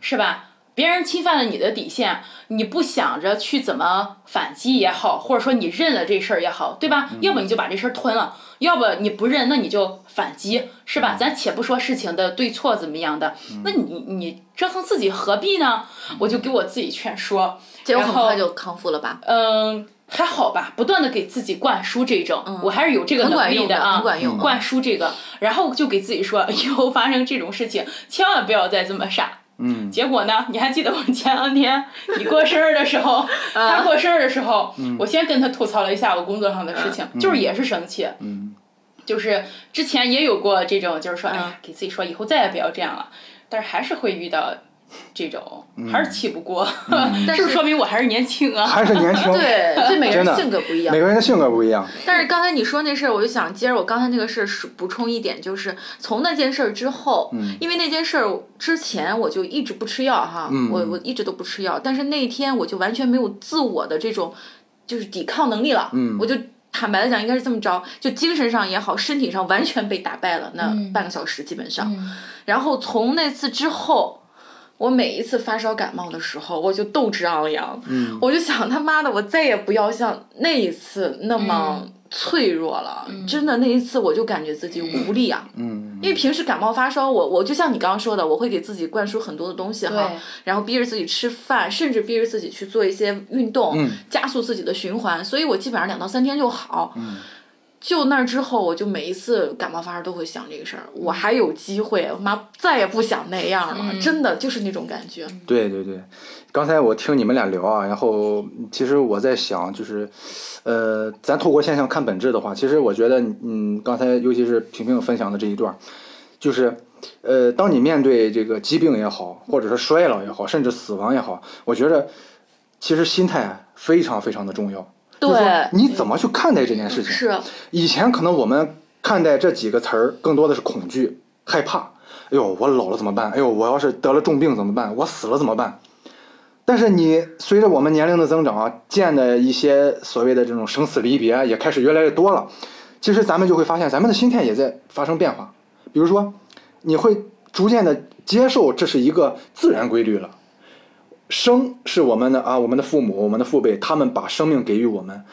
是吧？别人侵犯了你的底线，你不想着去怎么反击也好，或者说你认了这事儿也好，对吧？要不你就把这事儿吞了，要不你不认，那你就反击，是吧？咱且不说事情的对错怎么样的，那你你折腾自己何必呢？我就给我自己劝说，结果很快就康复了吧？嗯，还好吧，不断的给自己灌输这种，我还是有这个能力的啊，灌输这个，然后就给自己说，[LAUGHS] 以后发生这种事情，千万不要再这么傻。嗯，结果呢？你还记得我前两天你过生日的时候，[LAUGHS] 他过生日的时候，我先跟他吐槽了一下我工作上的事情，就是也是生气，就是之前也有过这种，就是说，哎，给自己说以后再也不要这样了，但是还是会遇到。这种还是气不过，[LAUGHS] 但是说明我还是年轻。啊，还是年轻。对，[LAUGHS] 这每个人性格不一样，每个人的性格不一样。但是刚才你说那事儿，我就想接着我刚才那个事儿补充一点，就是从那件事儿之后，因为那件事儿之前我就一直不吃药哈，我我一直都不吃药，但是那一天我就完全没有自我的这种就是抵抗能力了，我就坦白的讲，应该是这么着，就精神上也好，身体上完全被打败了，那半个小时基本上，然后从那次之后。我每一次发烧感冒的时候，我就斗志昂扬，我就想他妈的，我再也不要像那一次那么脆弱了。真的，那一次我就感觉自己无力啊。嗯，因为平时感冒发烧，我我就像你刚刚说的，我会给自己灌输很多的东西哈，然后逼着自己吃饭，甚至逼着自己去做一些运动，加速自己的循环，所以我基本上两到三天就好。就那之后，我就每一次感冒发烧都会想这个事儿，我还有机会，我妈再也不想那样了，真的就是那种感觉。对对对，刚才我听你们俩聊啊，然后其实我在想，就是，呃，咱透过现象看本质的话，其实我觉得，嗯，刚才尤其是平平分享的这一段，就是，呃，当你面对这个疾病也好，或者是衰老也好，甚至死亡也好，我觉得，其实心态非常非常的重要。对，你怎么去看待这件事情？是，以前可能我们看待这几个词儿更多的是恐惧、害怕。哎呦，我老了怎么办？哎呦，我要是得了重病怎么办？我死了怎么办？但是你随着我们年龄的增长啊，见的一些所谓的这种生死离别也开始越来越多了。其实咱们就会发现，咱们的心态也在发生变化。比如说，你会逐渐的接受这是一个自然规律了。生是我们的啊，我们的父母、我们的父辈，他们把生命给予我们。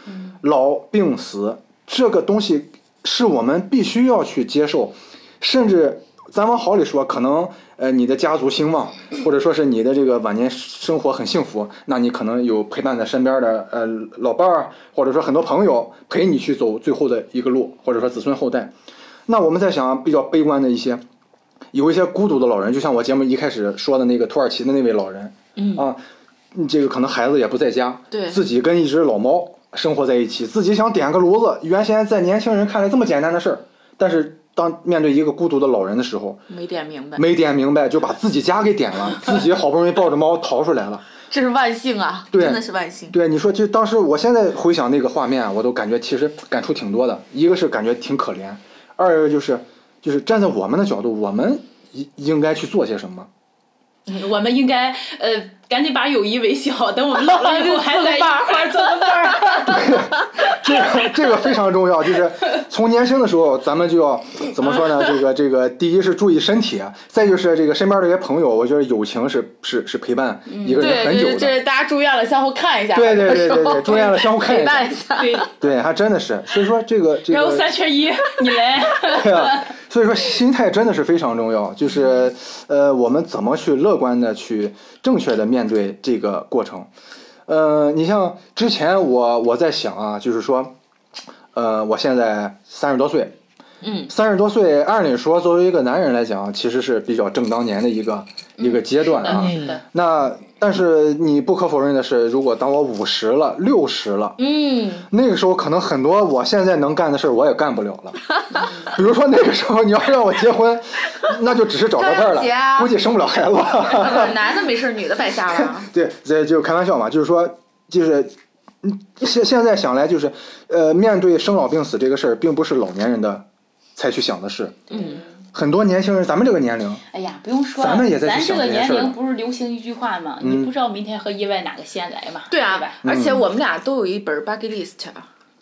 老病死这个东西是我们必须要去接受，甚至咱往好里说，可能呃你的家族兴旺，或者说是你的这个晚年生活很幸福，那你可能有陪伴在身边的呃老伴儿，或者说很多朋友陪你去走最后的一个路，或者说子孙后代。那我们在想比较悲观的一些，有一些孤独的老人，就像我节目一开始说的那个土耳其的那位老人。嗯啊，这个可能孩子也不在家，对，自己跟一只老猫生活在一起，自己想点个炉子，原先在年轻人看来这么简单的事儿，但是当面对一个孤独的老人的时候，没点明白，没点明白就把自己家给点了，自己好不容易抱着猫逃出来了，[LAUGHS] 这是万幸啊，对，真的是万幸。对，你说就当时，我现在回想那个画面，我都感觉其实感触挺多的，一个是感觉挺可怜，二一个就是就是站在我们的角度，我们应应该去做些什么。我们应该呃 [LAUGHS] 赶紧把友谊维系好，等我们老了以后还在一块儿做个伴儿。这个 [LAUGHS] 这个非常重要，就是从年轻的时候，咱们就要怎么说呢？这个这个，第一是注意身体，再就是这个身边这些朋友，我觉得友情是是是陪伴一个人，很久的。这这大家住院了，相互看一下。对对对对对住院了相互看一下陪伴一下。对，对，还真的是，所以说这个这然后个，三缺一，你来。对啊，所以说心态真的是非常重要，就是呃，我们怎么去乐观的去正确的面对这个过程。呃，你像之前我我在想啊，就是说，呃，我现在三十多岁，嗯，三十多岁，按理说作为一个男人来讲，其实是比较正当年的一个、一个阶段啊。那但是你不可否认的是，如果当我五十了、六十了，嗯，那个时候可能很多我现在能干的事儿我也干不了了。[LAUGHS] 比如说那个时候你要让我结婚，那就只是找个伴儿了，估计生不了孩子。男的没事儿，女的白瞎了。[LAUGHS] 对，这就开玩笑嘛，就是说，就是，嗯，现现在想来，就是，呃，面对生老病死这个事儿，并不是老年人的才去想的事。嗯，很多年轻人，咱们这个年龄，哎呀，不用说了，咱们也在去咱这个年龄不是流行一句话吗？嗯你不知道明天和意外哪个先来嘛？对啊吧？，而且我们俩都有一本 bucket list，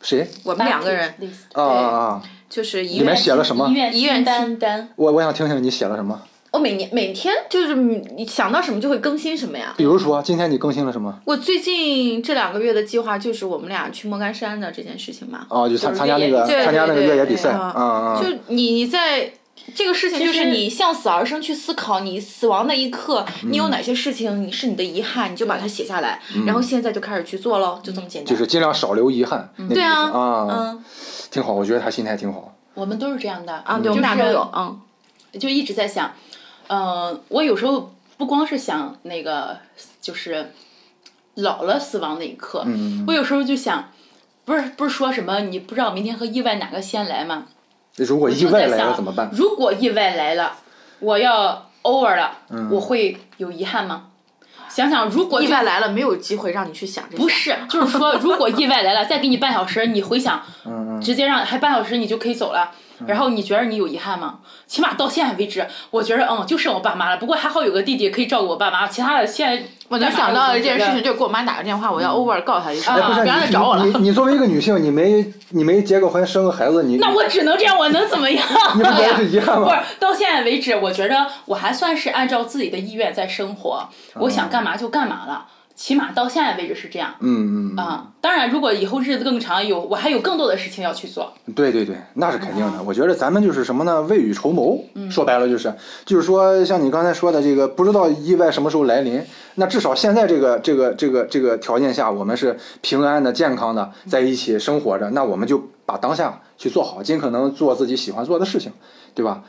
谁？我们两个人啊啊啊！就是一里面院写了什么医院医院清单单。我我想听听你写了什么。我每年每天就是你想到什么就会更新什么呀。比如说，今天你更新了什么？我最近这两个月的计划就是我们俩去莫干山的这件事情嘛。哦，就参参加那个对参加那个对越野比赛，对啊啊！就你在这个事情，就是你向死而生去思考，你死亡那一刻，你嗯有哪些事情你是你的遗憾，你就把它写下来，然后现在就开始去做喽，就这么简单。就是尽量少留遗憾。对啊，啊，嗯挺好，我觉得他心态挺好。我们都是这样的啊，对，我们俩都有，嗯，就一直在想，嗯、我有时候不光是想那个，就是老了死亡那一刻，嗯，我有时候就想，不是不是说什么你不知道明天和意外哪个先来吗？如果意外来了想怎么办？如果意外来了，我要 over 了，嗯我会有遗憾吗？想想如果意外来了，没有机会让你去想这些。不是，就是说，如果意外来了，再给你半小时，你回想，嗯嗯直接让还半小时你就可以走了。然后你觉得你有遗憾吗？起码到现在为止，我觉得嗯，就剩我爸妈了。不过还好有个弟弟可以照顾我爸妈，其他的现在我能想到的一件事情，就就是给我妈打个电话，我要 over 告诉她一声，哎，不让她找我了你。作为一个女性，你没你没结过婚生个孩子，你那我只能这样，我能怎么样？[LAUGHS] 你不觉得是遗憾 [LAUGHS] 不是？，到现在为止，我觉得我还算是按照自己的意愿在生活，我想干嘛就干嘛了。起码到现在为止是这样嗯嗯啊、当然，如果以后日子更长，有我还有更多的事情要去做。嗯，对对对，那是肯定的。我觉得咱们就是什么呢？未雨绸缪。说白了就是，就是说，像你刚才说的这个，不知道意外什么时候来临，那至少现在这个这个这个这个条件下，我们是平安的、健康的在一起生活着，那我们就把当下去做好，尽可能做自己喜欢做的事情，对吧？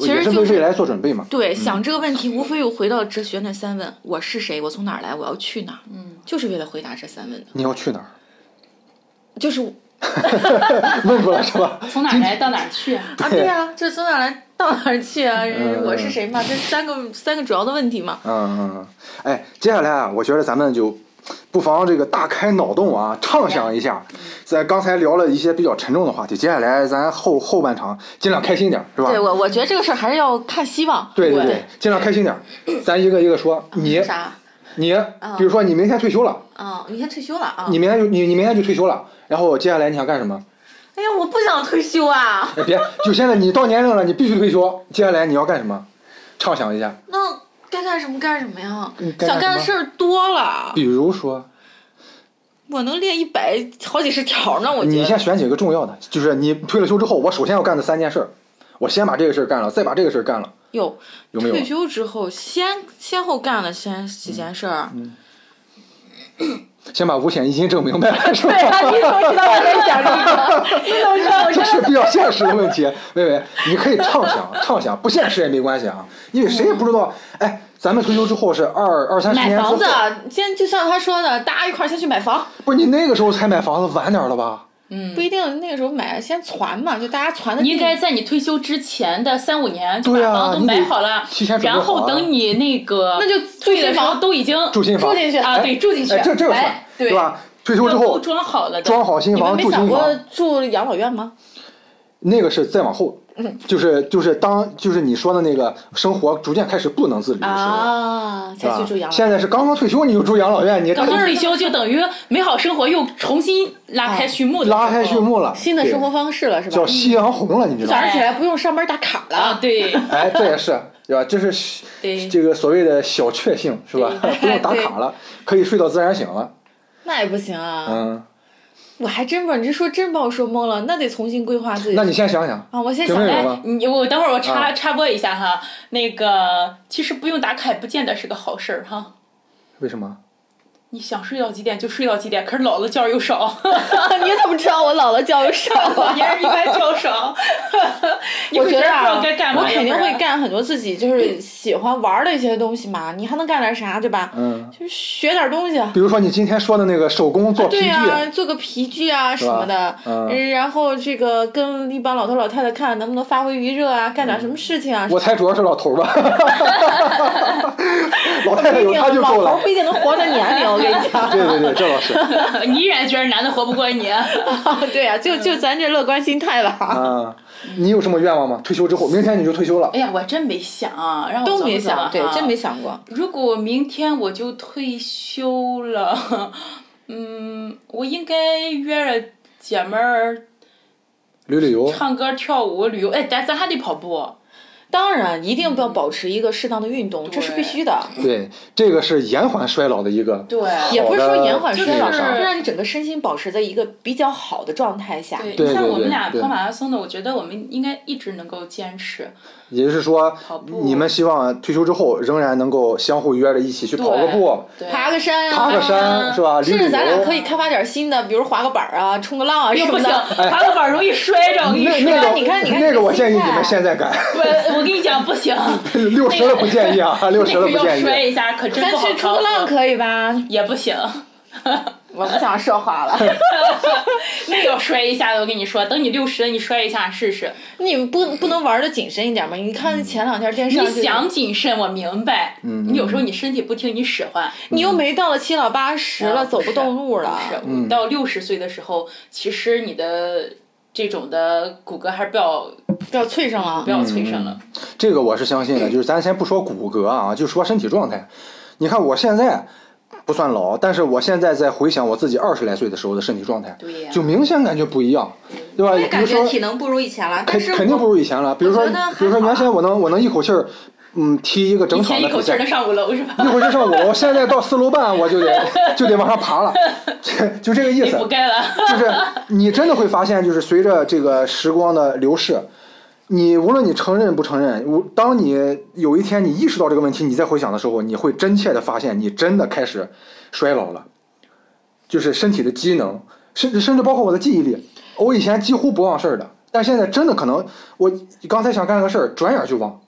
其实就是为未来做准备嘛。对，想这个问题，无非又回到哲学那三问：我是谁？我从哪儿来？我要去哪儿？嗯，就是为了回答这三问的，你要去哪儿？就是 [LAUGHS] [LAUGHS] 问过了是吧？从哪儿来到哪儿去？啊，啊对啊，就是从哪儿来到哪儿去啊？嗯我是谁嘛？这三个三个主要的问题嘛。嗯嗯嗯，哎，接下来啊，我觉得咱们就不妨这个大开脑洞啊，畅想一下。在刚才聊了一些比较沉重的话题，接下来咱后后半场尽量开心点儿，是吧？对我，我觉得这个事儿还是要看希望。对对对对，尽量开心点儿。咱一个一个说，你啥？你，比如说你明天退休了，啊，明天退休了啊！你明天就你你明天就退休了，然后接下来你想干什么？哎呀，我不想退休啊！哎，别，就现在你到年龄了，你必须退休。接下来你要干什么？畅想一下。那该干什么干什么呀？干想干的事儿多了，比如说，我能列一百好几十条呢。我觉得你先选几个重要的，就是你退了休之后，我首先要干的三件事儿，我先把这个事儿干了，再把这个事儿干了，有有没有退？休之后先先后干了先几件事儿。嗯先把五险一金挣明白了，是吧？对啊，你怎么知道我在讲这个？你怎么知道我这是比较现实的问题，薇薇，你可以畅想，畅想，不现实也没关系啊，因为谁也不知道，哎，咱们退休之后是二二三十年后。买房子，，先就像他说的，大家一块儿先去买房，不是你那个时候才买房子，晚点了吧？嗯。不一定那个时候买，先攒嘛，就大家攒的你应该在你退休之前的三五年就对啊把房都买好了，然后等你那个那就退的时候住新房都已经住新房。住进去啊，哎对，住进去，哎，这这个算哎对。吧？退休之后装好了的，装好新房，你们没想住新房。过，住养老院吗？那个是再往后，就是就是当就是你说的那个生活逐渐开始不能自理的时候，啊，才去住养老现在是刚刚退休你就住养老院，你刚刚退休就等于美好生活又重新拉开序幕拉开序幕了，新的生活方式了，是吧？叫夕阳红了，你知道吗？早上起来不用上班打卡了，啊，对 [LAUGHS] 哎，这也是对吧？这是这个所谓的小确幸是吧？[LAUGHS] 不用打卡了，可以睡到自然醒了。那也不行啊。嗯，我还真不知道，你这说真把我说懵了，那得重新规划自己。那你先想想，啊，我先想来评论有吗？你我等会儿我插、啊插播一下哈，那个其实不用打卡也不见得是个好事儿哈。为什么？你想睡到几点就睡到几点，可是姥姥觉又少，[LAUGHS] 你怎么知道我姥姥觉又少啊？[LAUGHS] 也是一般觉少。[LAUGHS] 我觉得啊不知道该干，我肯定会干很多自己就是喜欢玩的一些东西嘛。你还能干点啥，对吧？嗯，就是学点东西。比如说你今天说的那个手工做皮具，对呀、做个皮具啊什么的，嗯然后这个跟一帮老头老太太看能不能发挥余热啊，干点什么事情啊。我猜主要是老头儿吧，老太太有不一定他就够了老头不。一定能活到年龄，[LAUGHS] 对对对，赵老师。[LAUGHS] 你依然觉得男的活不过你。[LAUGHS] 对呀、就就咱这乐观心态吧。啊，你有什么愿望吗？退休之后，明天你就退休了哎。呀，我真没想，让我都走走啊没想，对，真没想过。如果明天我就退休了，嗯，我应该约着姐们儿旅旅游，唱歌、跳舞、旅游。哎，咱咱还得跑步。当然，一定要保持一个适当的运动，这是必须的。对，这个是延缓衰老的一个。对，也不是说延缓衰老，就是是让你整个身心保持在一个比较好的状态下。对，像我们俩跑马拉松的，我觉得我们应该一直能够坚持。也就是说，你们希望退休之后仍然能够相互约着一起去跑个步，爬个山啊，爬个山是吧？甚至咱俩。可以开发点新的，比如滑个板啊、冲个浪啊什又不行，么的。爬个板容易摔着。我跟你说，那那个你看你看那个，我建议你们现在改，[LAUGHS] 我我跟你讲不行，[LAUGHS] 六十了不建议啊，六十了不建议。摔一下，可真但不好是冲个浪可以吧？也不行。[LAUGHS] 我不想说话了。那个要摔一下，我跟你说，等你六十了，你摔一下试试。你不不能玩的谨慎一点吗？你看前两天电视上就你想谨慎，我明白。嗯你有时候你身体不听你使唤，你又没到了七老八十了，啊走不动路了。是你到六十岁的时候，其实你的这种的骨骼还是不要不要脆生了不。要脆生了。这个我是相信的，就是咱先不说骨骼啊，就说身体状态。你看我现在不算老，但是我现在在回想我自己二十来岁的时候的身体状态，对呀就明显感觉不一样，对吧？感觉体能不如以前了，但是肯肯定不如以前了。比如说我觉得还，比如说好原先我能我能一口气儿，嗯，踢一个整以场的一口气儿能，上五楼是吧？一会儿就上五楼，现在到四楼半我就得 [LAUGHS] 就得往上爬了，就这个意思了。就是你真的会发现，就是随着这个时光的流逝，你无论你承认不承认，我当你有一天你意识到这个问题，你再回想的时候，你会真切的发现，你真的开始衰老了，就是身体的机能，甚至甚至包括我的记忆力，我以前几乎不忘事儿的，但现在真的可能我刚才想干个事儿，转眼就忘。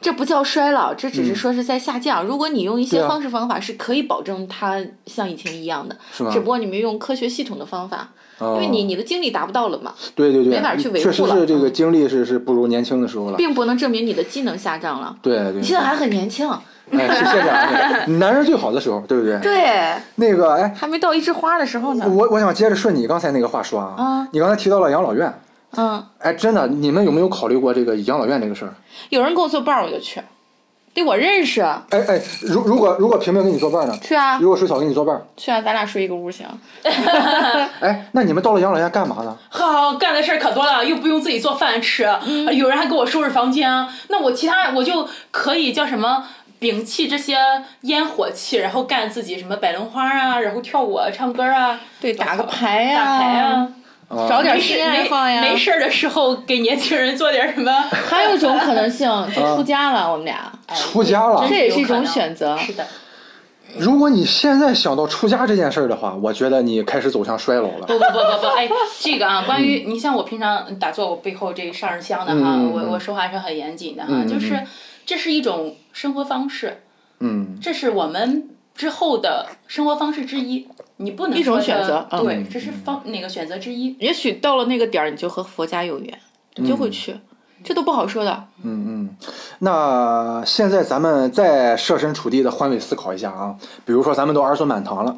这不叫衰老，这只是说是在下降。如果你用一些方式方法，是可以保证它像以前一样的，只不过你没用科学系统的方法，哦因为你你的精力达不到了嘛，对对对，没法去维护确实了是这个嗯精力是是不如年轻的时候了。并不能证明你的机能下降了。对对，你现在还很年轻，哎，谢谢两位，男人最好的时候，对不对？对，那个哎，还没到一枝花的时候呢。我我想接着顺你刚才那个话说啊，啊你刚才提到了养老院，嗯，哎，真的，你们有没有考虑过这个养老院这个事儿？有人给我做伴儿我就去，得我认识，哎哎，如如果如果平平跟你做伴呢？去啊如果水草跟你做伴，去啊，咱俩睡一个屋行。[LAUGHS] 哎，那你们到了养老院干嘛呢？好干的事儿可多了，又不用自己做饭吃，嗯有人还给我收拾房间。那我其他我就可以叫什么？摒弃这些烟火气，然后干自己什么摆轮花啊，然后跳舞、啊、唱歌啊，对，打个牌呀、打牌啊。找点没事新爱好呀。没没事儿的时候给年轻人做点什么。[LAUGHS] 还有一种可能性，就出家了，我们俩，[LAUGHS] 出家了这也是一种选择。是的，如果你现在想到出家这件事儿的话，我觉得你开始走向衰老了。不不不不不，哎，这个啊，关于你像我平常打坐，我背后这上着香的哈，我我说话是很严谨的哈，就是这是一种生活方式，嗯，这是我们之后的生活方式之一，你不能一种选择嗯对，这是方那个选择之一。也许到了那个点儿，你就和佛家有缘，你就会去，这都不好说的。嗯嗯，那现在咱们再设身处地的换位思考一下啊，比如说咱们都儿孙满堂了，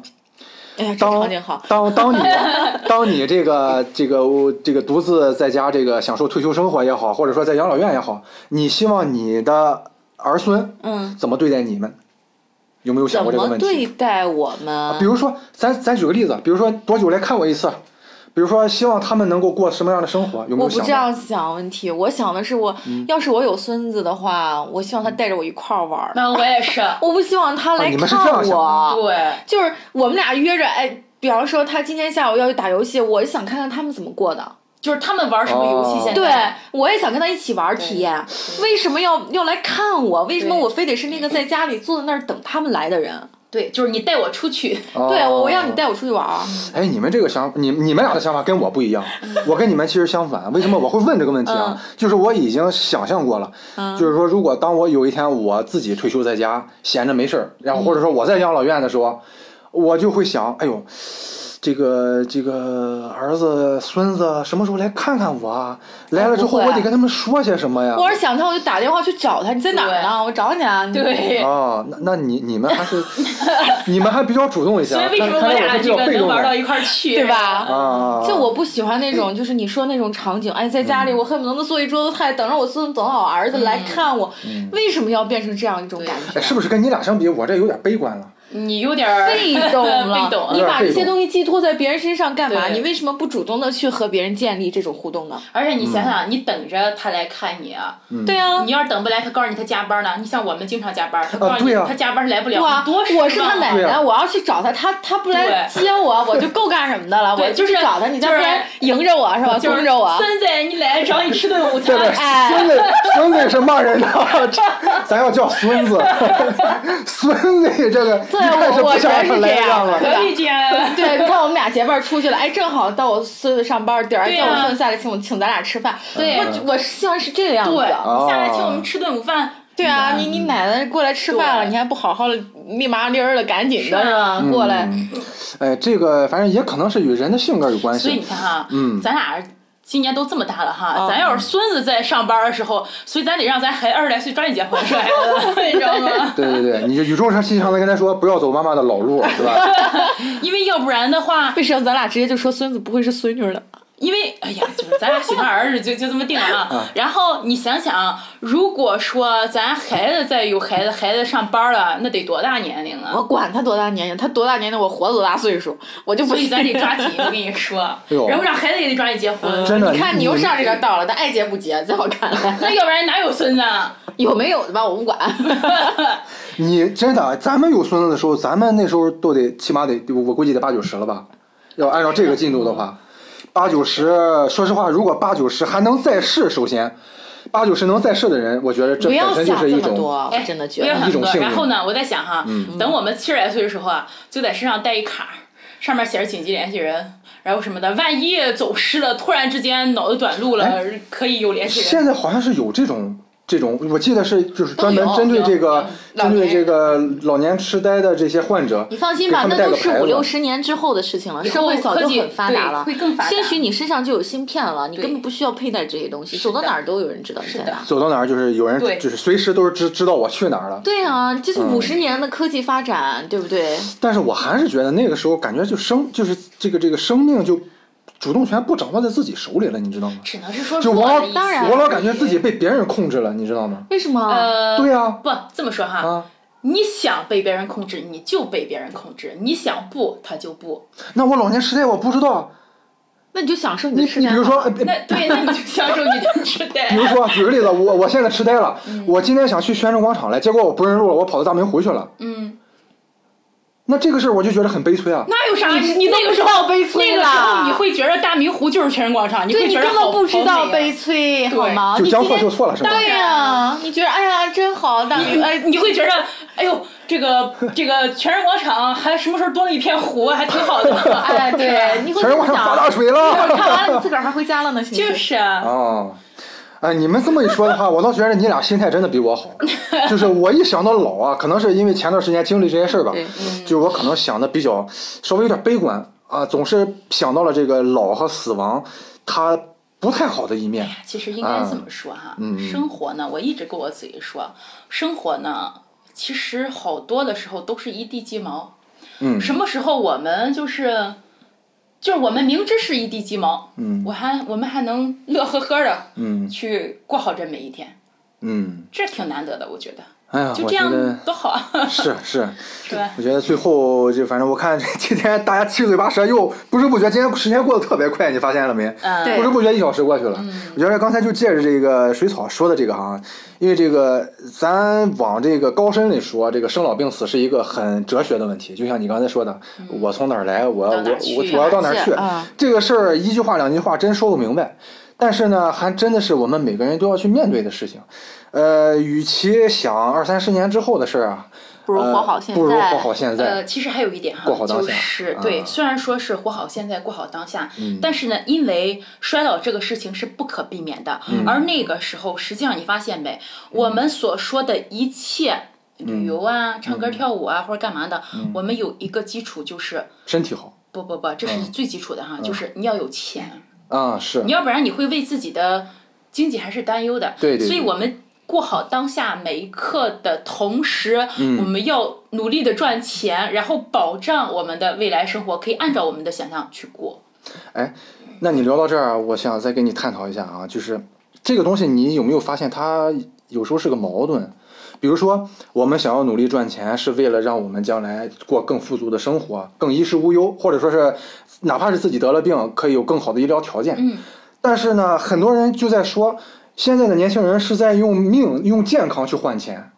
哎呀，这当场景好。当当你 [LAUGHS] 当你这个这个这个独自在家这个享受退休生活也好，或者说在养老院也好，你希望你的儿孙嗯，怎么对待你们？有没有想过这个问么对？待我们？比如说，咱咱举个例子，比如说多久来看我一次？比如说，希望他们能够过什么样的生活？有没有我不这？样想问题，我想的是我，嗯要是我有孙子的话，我希望他带着我一块儿玩儿。那我也是，[LAUGHS] 我不希望他来啊你们是看这样想的我，对，就是我们俩约着，哎，比方说他今天下午要去打游戏，我想看看他们怎么过的。就是他们玩什么游戏哦现在？对，我也想跟他一起玩体验。为什么要要来看我？为什么我非得是那个在家里坐在那儿等他们来的人？对，就是你带我出去，哦对，我我要你带我出去玩儿。哎，你们这个想，你你们俩的想法跟我不一样，我跟你们其实相反。为什么我会问这个问题啊？就是我已经想象过了，就是说，如果当我有一天我自己退休在家，闲着没事儿，然后或者说我在养老院的时候，我就会想，哎呦。这个这个儿子孙子什么时候来看看我啊？来了之后，我得跟他们说些什么呀？我是想他，我就打电话去找他。你在哪儿呢？我找你啊！你对。哦，那那你你们还是 [LAUGHS] 你们还比较主动一些啊，所以为什么看我俩这个能玩到一块儿去，对吧？就我不喜欢那种，就是你说那种场景，哎，在家嗯里我恨不得能做一桌子菜，等着我孙子，等着我儿子来看我。为什么要变成这样一种感觉？哎，是不是跟你俩相比，我这有点悲观了？你有点儿被动了，[LAUGHS] 被动你把这些东西寄托在别人身上干嘛？你为什么不主动的去和别人建立这种互动呢？而且你想想，你等着他来看你啊，对啊，你要是等不来，他告诉你他加班呢。你像我们经常加班，他告诉你对啊他加班来不了，对啊多失望我是他奶奶，啊我要去找他，他他不来接我，[LAUGHS] 我就够干什么的了？我就是找他，你再就是不来迎着我是吧？就是供着我。孙子，你来找你吃顿午餐对。对，哎孙子孙子是骂人的，这 [LAUGHS] 咱要叫孙子，孙子这个 [LAUGHS] 我我觉得是这样可以这样。[LAUGHS] 对，看我们俩结伴出去了，哎，正好到我孙子上班点儿，叫我孙子下来请我请咱俩吃饭。对我我希望是这个样子。对，下来请我们吃顿午饭，对啊，你你奶奶过来吃饭了，你还不好好的立麻利儿的赶紧的是是吧？过来，哎，这个反正也可能是与人的性格有关系所以你。看哈，嗯咱俩。今年都这么大了哈，嗯咱要是孙子在上班的时候，所以咱得让咱孩子二十来岁抓紧结婚生孩子，[LAUGHS] 你知道吗？对对对，你就语重心长的跟他说，不要走妈妈的老路，是吧？[LAUGHS] [LAUGHS] 因为要不然的话，为什么咱俩直接就说孙子不会是孙女了？因为哎呀，就是咱俩喜欢儿子就就这么定了啊。然后你想想，如果说咱孩子再有孩子，孩子上班了，那得多大年龄啊我啊？管他多大年龄，他多大年龄，我活多大岁数，我就不信。所以咱得 [LAUGHS] 抓紧，我跟你说，呦然后让孩子也得抓紧结婚。真的，你看你又上这个道了，他爱结不结，在我看来，[LAUGHS] 那要不然哪有孙子啊？有没有的吧，我不管。[LAUGHS] 你真的，咱们有孙子的时候，咱们那时候都得起码得，我估计得八九十了吧？要按照这个进度的话，八九十，说实话，如果八九十还能再试，首先，八九十能再试的人，我觉得这不要本身就想这是一种，么多，我哎，真的觉得不要想这么多。一种幸运。然后呢，我在想哈，嗯。等我们七十来岁的时候啊，就在身上带一卡，上面写着紧急联系人，然后什么的，万一走失了，突然之间脑子短路了，可以有联系人。现在好像是有这种这种，我记得是就是专门针对这个针对这个老年痴呆的这些患者，你放心吧，那都是五六十年之后的事情了，社会早就很发达了。对会更发达。兴许你身上就有芯片了，你根本不需要佩戴这些东西，走到哪儿都有人知道你在哪。走到哪儿就是有人就是随时都是知知道我去哪儿了。对啊，这是嗯。五十年的科技发展，对不对？但是我还是觉得那个时候感觉就生就是这个这个生命就主动权不掌握在自己手里了，你知道吗？只能是说就我老当然我老感觉自己被别人控制了，你知道吗？为什么？呃，对呀、不这么说哈，啊，你想被别人控制，你就被别人控制；你想不，他就不。那我老年痴呆我不知道，那你就享受你你的痴呆你比如说，那对，那你就享受你的痴呆 [LAUGHS] 比。如说举个例子，我我现在痴呆了，嗯我今天想去宣城广场来，结果我不认路了，我跑到大明湖去了，嗯，那这个事儿我就觉得很悲催啊。那有啥？你你都那个时候不知道悲催那个时候你会觉得大明湖就是全人广场，你对你会觉得好根本不知道悲催，好吗？就将错你今天就错了是吧？对呀，你觉得哎呀真好，大明哎哎，你会觉得，哎呦，这个这个全人广场还什么时候多了一片湖，还挺好的。[LAUGHS] 哎对，你会全人广场发大水了。看完了你自个儿还回家了呢，就是是啊，哦，哎，你们这么一说的话，我倒觉得你俩心态真的比我好。就是我一想到老啊，可能是因为前段时间经历这些事儿吧，就是我可能想的比较稍微有点悲观啊，总是想到了这个老和死亡，它不太好的一面。其实应该这么说哈，嗯嗯生活呢，我一直跟我自己说，生活呢，其实好多的时候都是一地鸡毛。嗯什么时候我们就是，就是我们明知是一地鸡毛，嗯。我还我们还能乐呵呵的嗯。去过好这每一天，嗯，这挺难得的，我觉得。哎呀，就这样我觉得多好啊！[LAUGHS] 是是，是吧？[LAUGHS] 我觉得最后就反正我看今天大家七嘴八舌，又不知不觉，今天时间过得特别快，你发现了没？嗯，不知不觉一小时过去了。我觉得刚才就借着这个水草说的这个哈，因为这个咱往这个高深里说，这个生老病死是一个很哲学的问题。就像你刚才说的，我从哪儿来，我我我我要到哪儿去啊？这个事儿一句话两句话真说不明白。但是呢，还真的是我们每个人都要去面对的事情。呃，与其想二三十年之后的事儿啊，不如呃活好现不如在活好现在。呃，其实还有一点哈，过好当下。就是啊。对，虽然说是活好现在，过好当下，嗯。但是呢，因为衰老这个事情是不可避免的，嗯。而那个时候，实际上你发现没，我们所说的一切。嗯。旅游啊，唱歌跳舞啊，或者干嘛的，我们有一个基础就是身体好。不不不，这是最基础的哈，就是你要有钱，啊，是你要不然你会为自己的经济还是担忧的。对对对所以我们过好当下每一刻的同时，嗯我们要努力的赚钱，然后保障我们的未来生活可以按照我们的想象去过。哎，那你聊到这儿，我想再跟你探讨一下啊，就是这个东西，你有没有发现它有时候是个矛盾？比如说，我们想要努力赚钱，是为了让我们将来过更富足的生活，更衣食无忧，或者说是哪怕是自己得了病，可以有更好的医疗条件。嗯，但是呢，很多人就在说，现在的年轻人是在用命、用健康去换钱，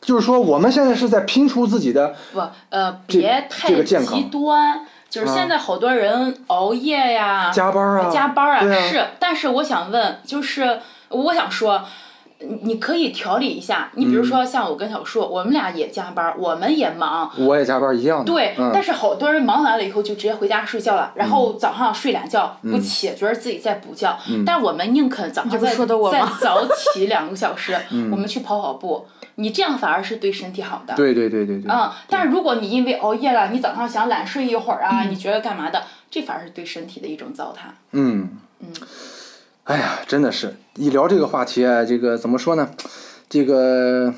就是说我们现在是在拼出自己的不，呃，别太这个健康极端。就是现在好多人熬夜呀，加班啊，加班啊，啊是。但是我想问，就是我想说，你你可以调理一下。你比如嗯说像我跟小树，我们俩也加班，我们也忙，我也加班一样的。对，嗯、但是好多人忙完了以后就直接回家睡觉了，然后早上睡懒觉不起，觉得自己在补觉。但我们宁肯早上再说的我再早起两个小时，[LAUGHS] 我们去跑跑步，你这样反而是对身体好的。对对对对对。嗯，但是如果你因为熬夜了，你早上想懒睡一会儿啊，你觉得干嘛的，这反而是对身体的一种糟蹋。嗯嗯，哎呀，真的是一聊这个话题啊，这个怎么说呢？这个，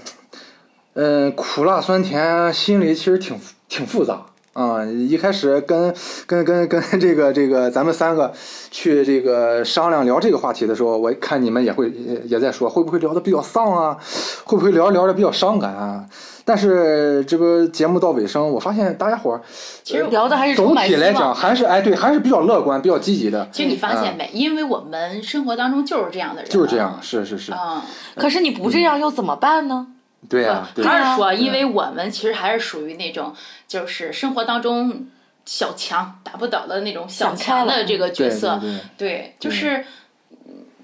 嗯、苦辣酸甜，心里其实挺挺复杂啊。一开始跟跟跟跟 [LAUGHS] 这个这个咱们三个去这个商量聊这个话题的时候，我看你们也会也也在说，会不会聊的比较丧啊？会不会聊着聊着比较伤感啊？但是这个节目到尾声，我发现大家伙儿其实聊的还是总体来讲。还是哎对，还是比较乐观、比较积极的。其实你发现没？因为我们生活当中就是这样的人，就是这样，。是是是，嗯，可是你不这样又怎么办呢？对啊、对还是说，因为我们其实还是属于那种，就是生活当中小强打不倒的那种小强的这个角色，对对对，就是。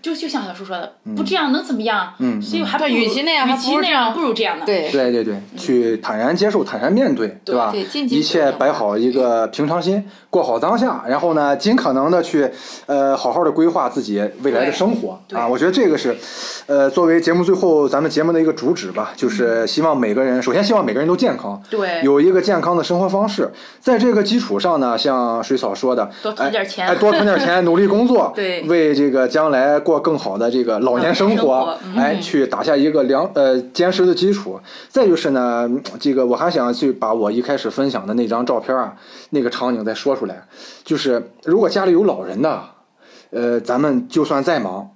嗯就就像小叔说的，不这样能怎么样？嗯所以还不如与其那样与还不如这样其那样，不如这样的。对，对对对，去坦然接受、坦然面对，对吧？对一切摆好一个平常心，过好当下，然后呢，尽可能的去呃好好的规划自己未来的生活对啊。我觉得这个是呃作为节目最后咱们节目的一个主旨吧，就是希望每个人，首先希望每个人都健康，对有一个健康的生活方式，在这个基础上呢，像水草说的，多存点钱多存点钱，[LAUGHS] 努力工作，对为这个将来过更好的这个老年生生活哎，去打下一个良呃坚实的基础。再就是呢，嗯这个我还想去把我一开始分享的那张照片啊，那个场景再说出来，就是如果家里有老人的，呃，咱们就算再忙，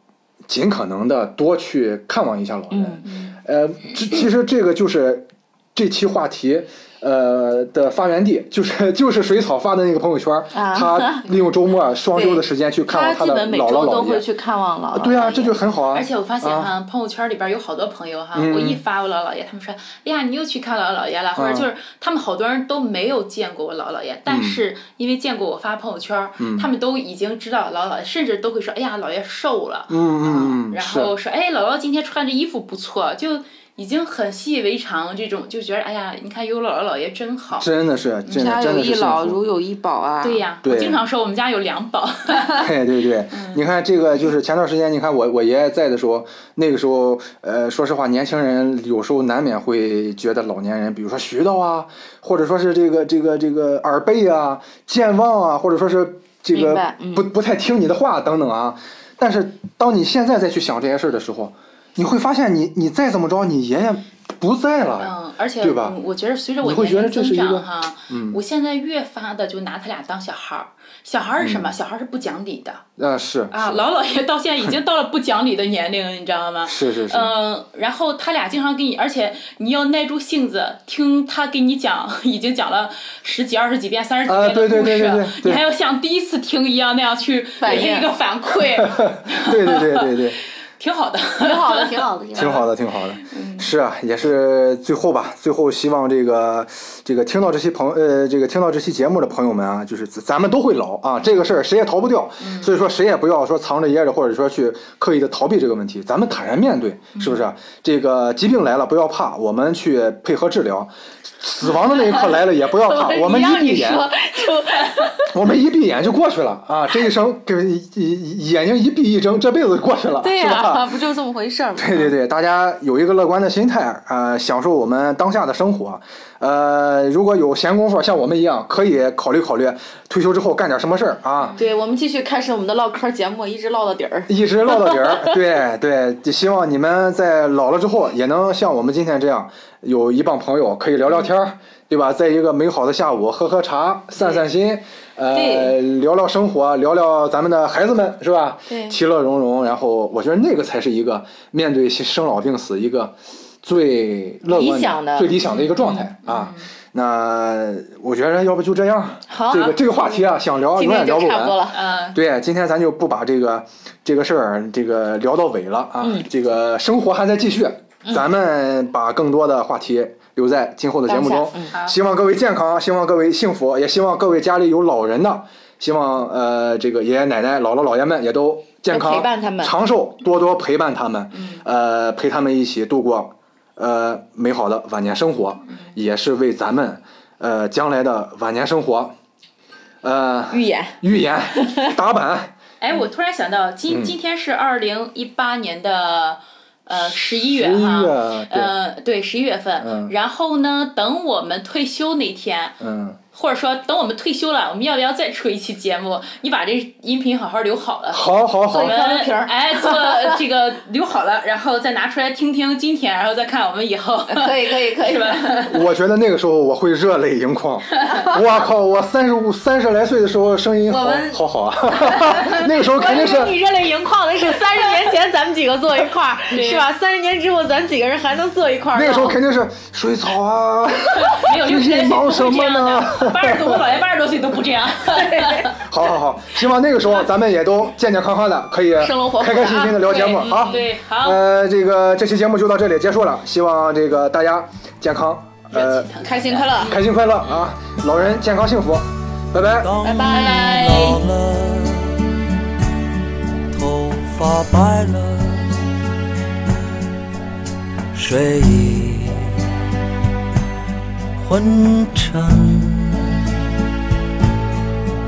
尽可能的多去看望一下老人。嗯呃，这其实这个就是这期话题。呃的发源地就是就是水草发的那个朋友圈，啊他利用周末 [LAUGHS] 双周的时间去看望的他基本每姥姥姥爷。周都会去看望姥姥。对啊，这就很好啊。而且我发现啊哈，朋友圈里边有好多朋友哈，嗯我一发我姥姥爷，他们说，哎呀，你又去看姥姥姥爷了，或者就是他们好多人都没有见过我姥姥爷，但是因为见过我发朋友圈，他们都已经知道姥姥爷，甚至都会说，哎呀，姥爷瘦了，嗯嗯嗯，然后说，哎，姥姥今天穿着衣服不错，就已经很习以为常，这种就觉得，哎呀，你看有姥姥姥爷真好。真的是真的家有真的是幸一老，如有一宝啊。对呀，对我经常说我们家有两宝。[LAUGHS] 对对对，你看这个就是前段时间，你看我我爷爷在的时候，那个时候，呃，说实话，年轻人有时候难免会觉得老年人，比如说絮叨啊，或者说是这个这个这个耳背啊、健忘啊，或者说是这个不不太听你的话等等啊。但是当你现在再去想这些事儿的时候，你会发现你你再怎么着，你爷爷不在了，嗯，而且对吧嗯我觉得随着我年龄增长哈，嗯我现在越发的就拿他俩当小孩儿。小孩儿是什么？小孩儿是不讲理的啊是啊！老姥爷到现在已经 [LAUGHS] 到了不讲理的年龄，你知道吗？是是是，嗯，然后他俩经常给你，而且你要耐住性子听他给你讲，已经讲了十几、二十几遍、三十几啊遍的故事，对对对对对对你还要像第一次听一样那样去给他一个反馈，[LAUGHS] 对对对对对，挺好的。挺好的，挺好的，挺好的挺好的，嗯是啊，也是最后吧，最后希望这个这个听到这期朋呃这个听到这期节目的朋友们啊，就是咱咱们都会老啊，这个事儿谁也逃不掉，嗯所以说谁也不要说藏着掖着，或者说去刻意的逃避这个问题，咱们坦然面对，是不是啊？这个疾病来了不要怕，我们去配合治疗，死亡的那一刻来了也不要怕，[LAUGHS] 我们一闭眼。就 [LAUGHS] 我们一闭眼就过去了啊！这一生给眼睛一闭一睁，这辈子就过去了，对是吧？呀，[LAUGHS] 不就这么回事儿吗？对 [LAUGHS] 对对，大家有一个乐观的心态，呃，享受我们当下的生活。呃，如果有闲工夫，像我们一样，可以考虑考虑退休之后干点什么事儿啊，对，我们继续开始我们的唠嗑节目，一直唠到底儿。[LAUGHS] 一直唠到底儿。对对，就希望你们在老了之后，也能像我们今天这样，有一帮朋友可以聊聊天儿，对吧？在一个美好的下午，喝喝茶，散散心。呃，聊聊生活，聊聊咱们的孩子们，是吧？对。其乐融融。然后，我觉得那个才是一个面对生老病死一个最乐观理想的。最理想的一个状态啊。那我觉得要不就这样，好这个这个话题啊，想聊永远聊不完。嗯，对，今天咱就不把这个这个事儿这个聊到尾了啊，嗯。这个生活还在继续，咱们把更多的话题留在今后的节目中。嗯希望各位健康，希望各位幸福，也希望各位家里有老人的，希望呃这个爷爷奶奶、姥姥姥爷们也都健康、陪伴他们长寿，多多陪伴他们，嗯呃陪他们一起度过呃美好的晚年生活，嗯也是为咱们呃将来的晚年生活呃预演，预演打板。哎，我突然想到，今嗯今天是二零一八年的呃十一月11哈，呃对十一月份，嗯。然后呢，等我们退休那天。嗯，或者说，等我们退休了，我们要不要再出一期节目？你把这音频好好留好了，好好好我，们哎做这个留好了，然后再拿出来听听今天，然后再看我们以后，[LAUGHS] 可以可以可以是吧？我觉得那个时候我会热泪盈眶。[LAUGHS] 我靠，我三十五三十来岁的时候声音好好好啊，[LAUGHS] 那个时候肯定是你热泪盈眶的是三十年前咱们几个坐一块儿，是吧？三十年之后咱几个人还能坐一块儿。那个时候肯定是水草啊。没有六十来岁忙什么呢的，八十多，我姥爷八十多岁都不这样。[LAUGHS] 好好好，希望那个时候咱们也都健健康康的，可以生龙活虎开开心心的聊节目。对好，对好呃，这个这期节目就到这里结束了，希望这个大家健康，呃，开心快乐。开心快乐啊，老人健康幸福，拜拜。当拜拜你老了，头发白了，睡意昏沉。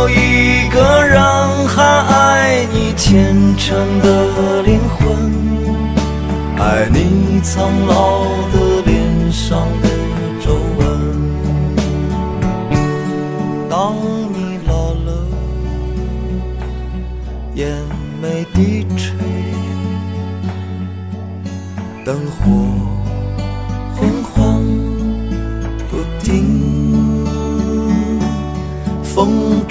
有一个人还爱你虔诚的灵魂，爱你苍老的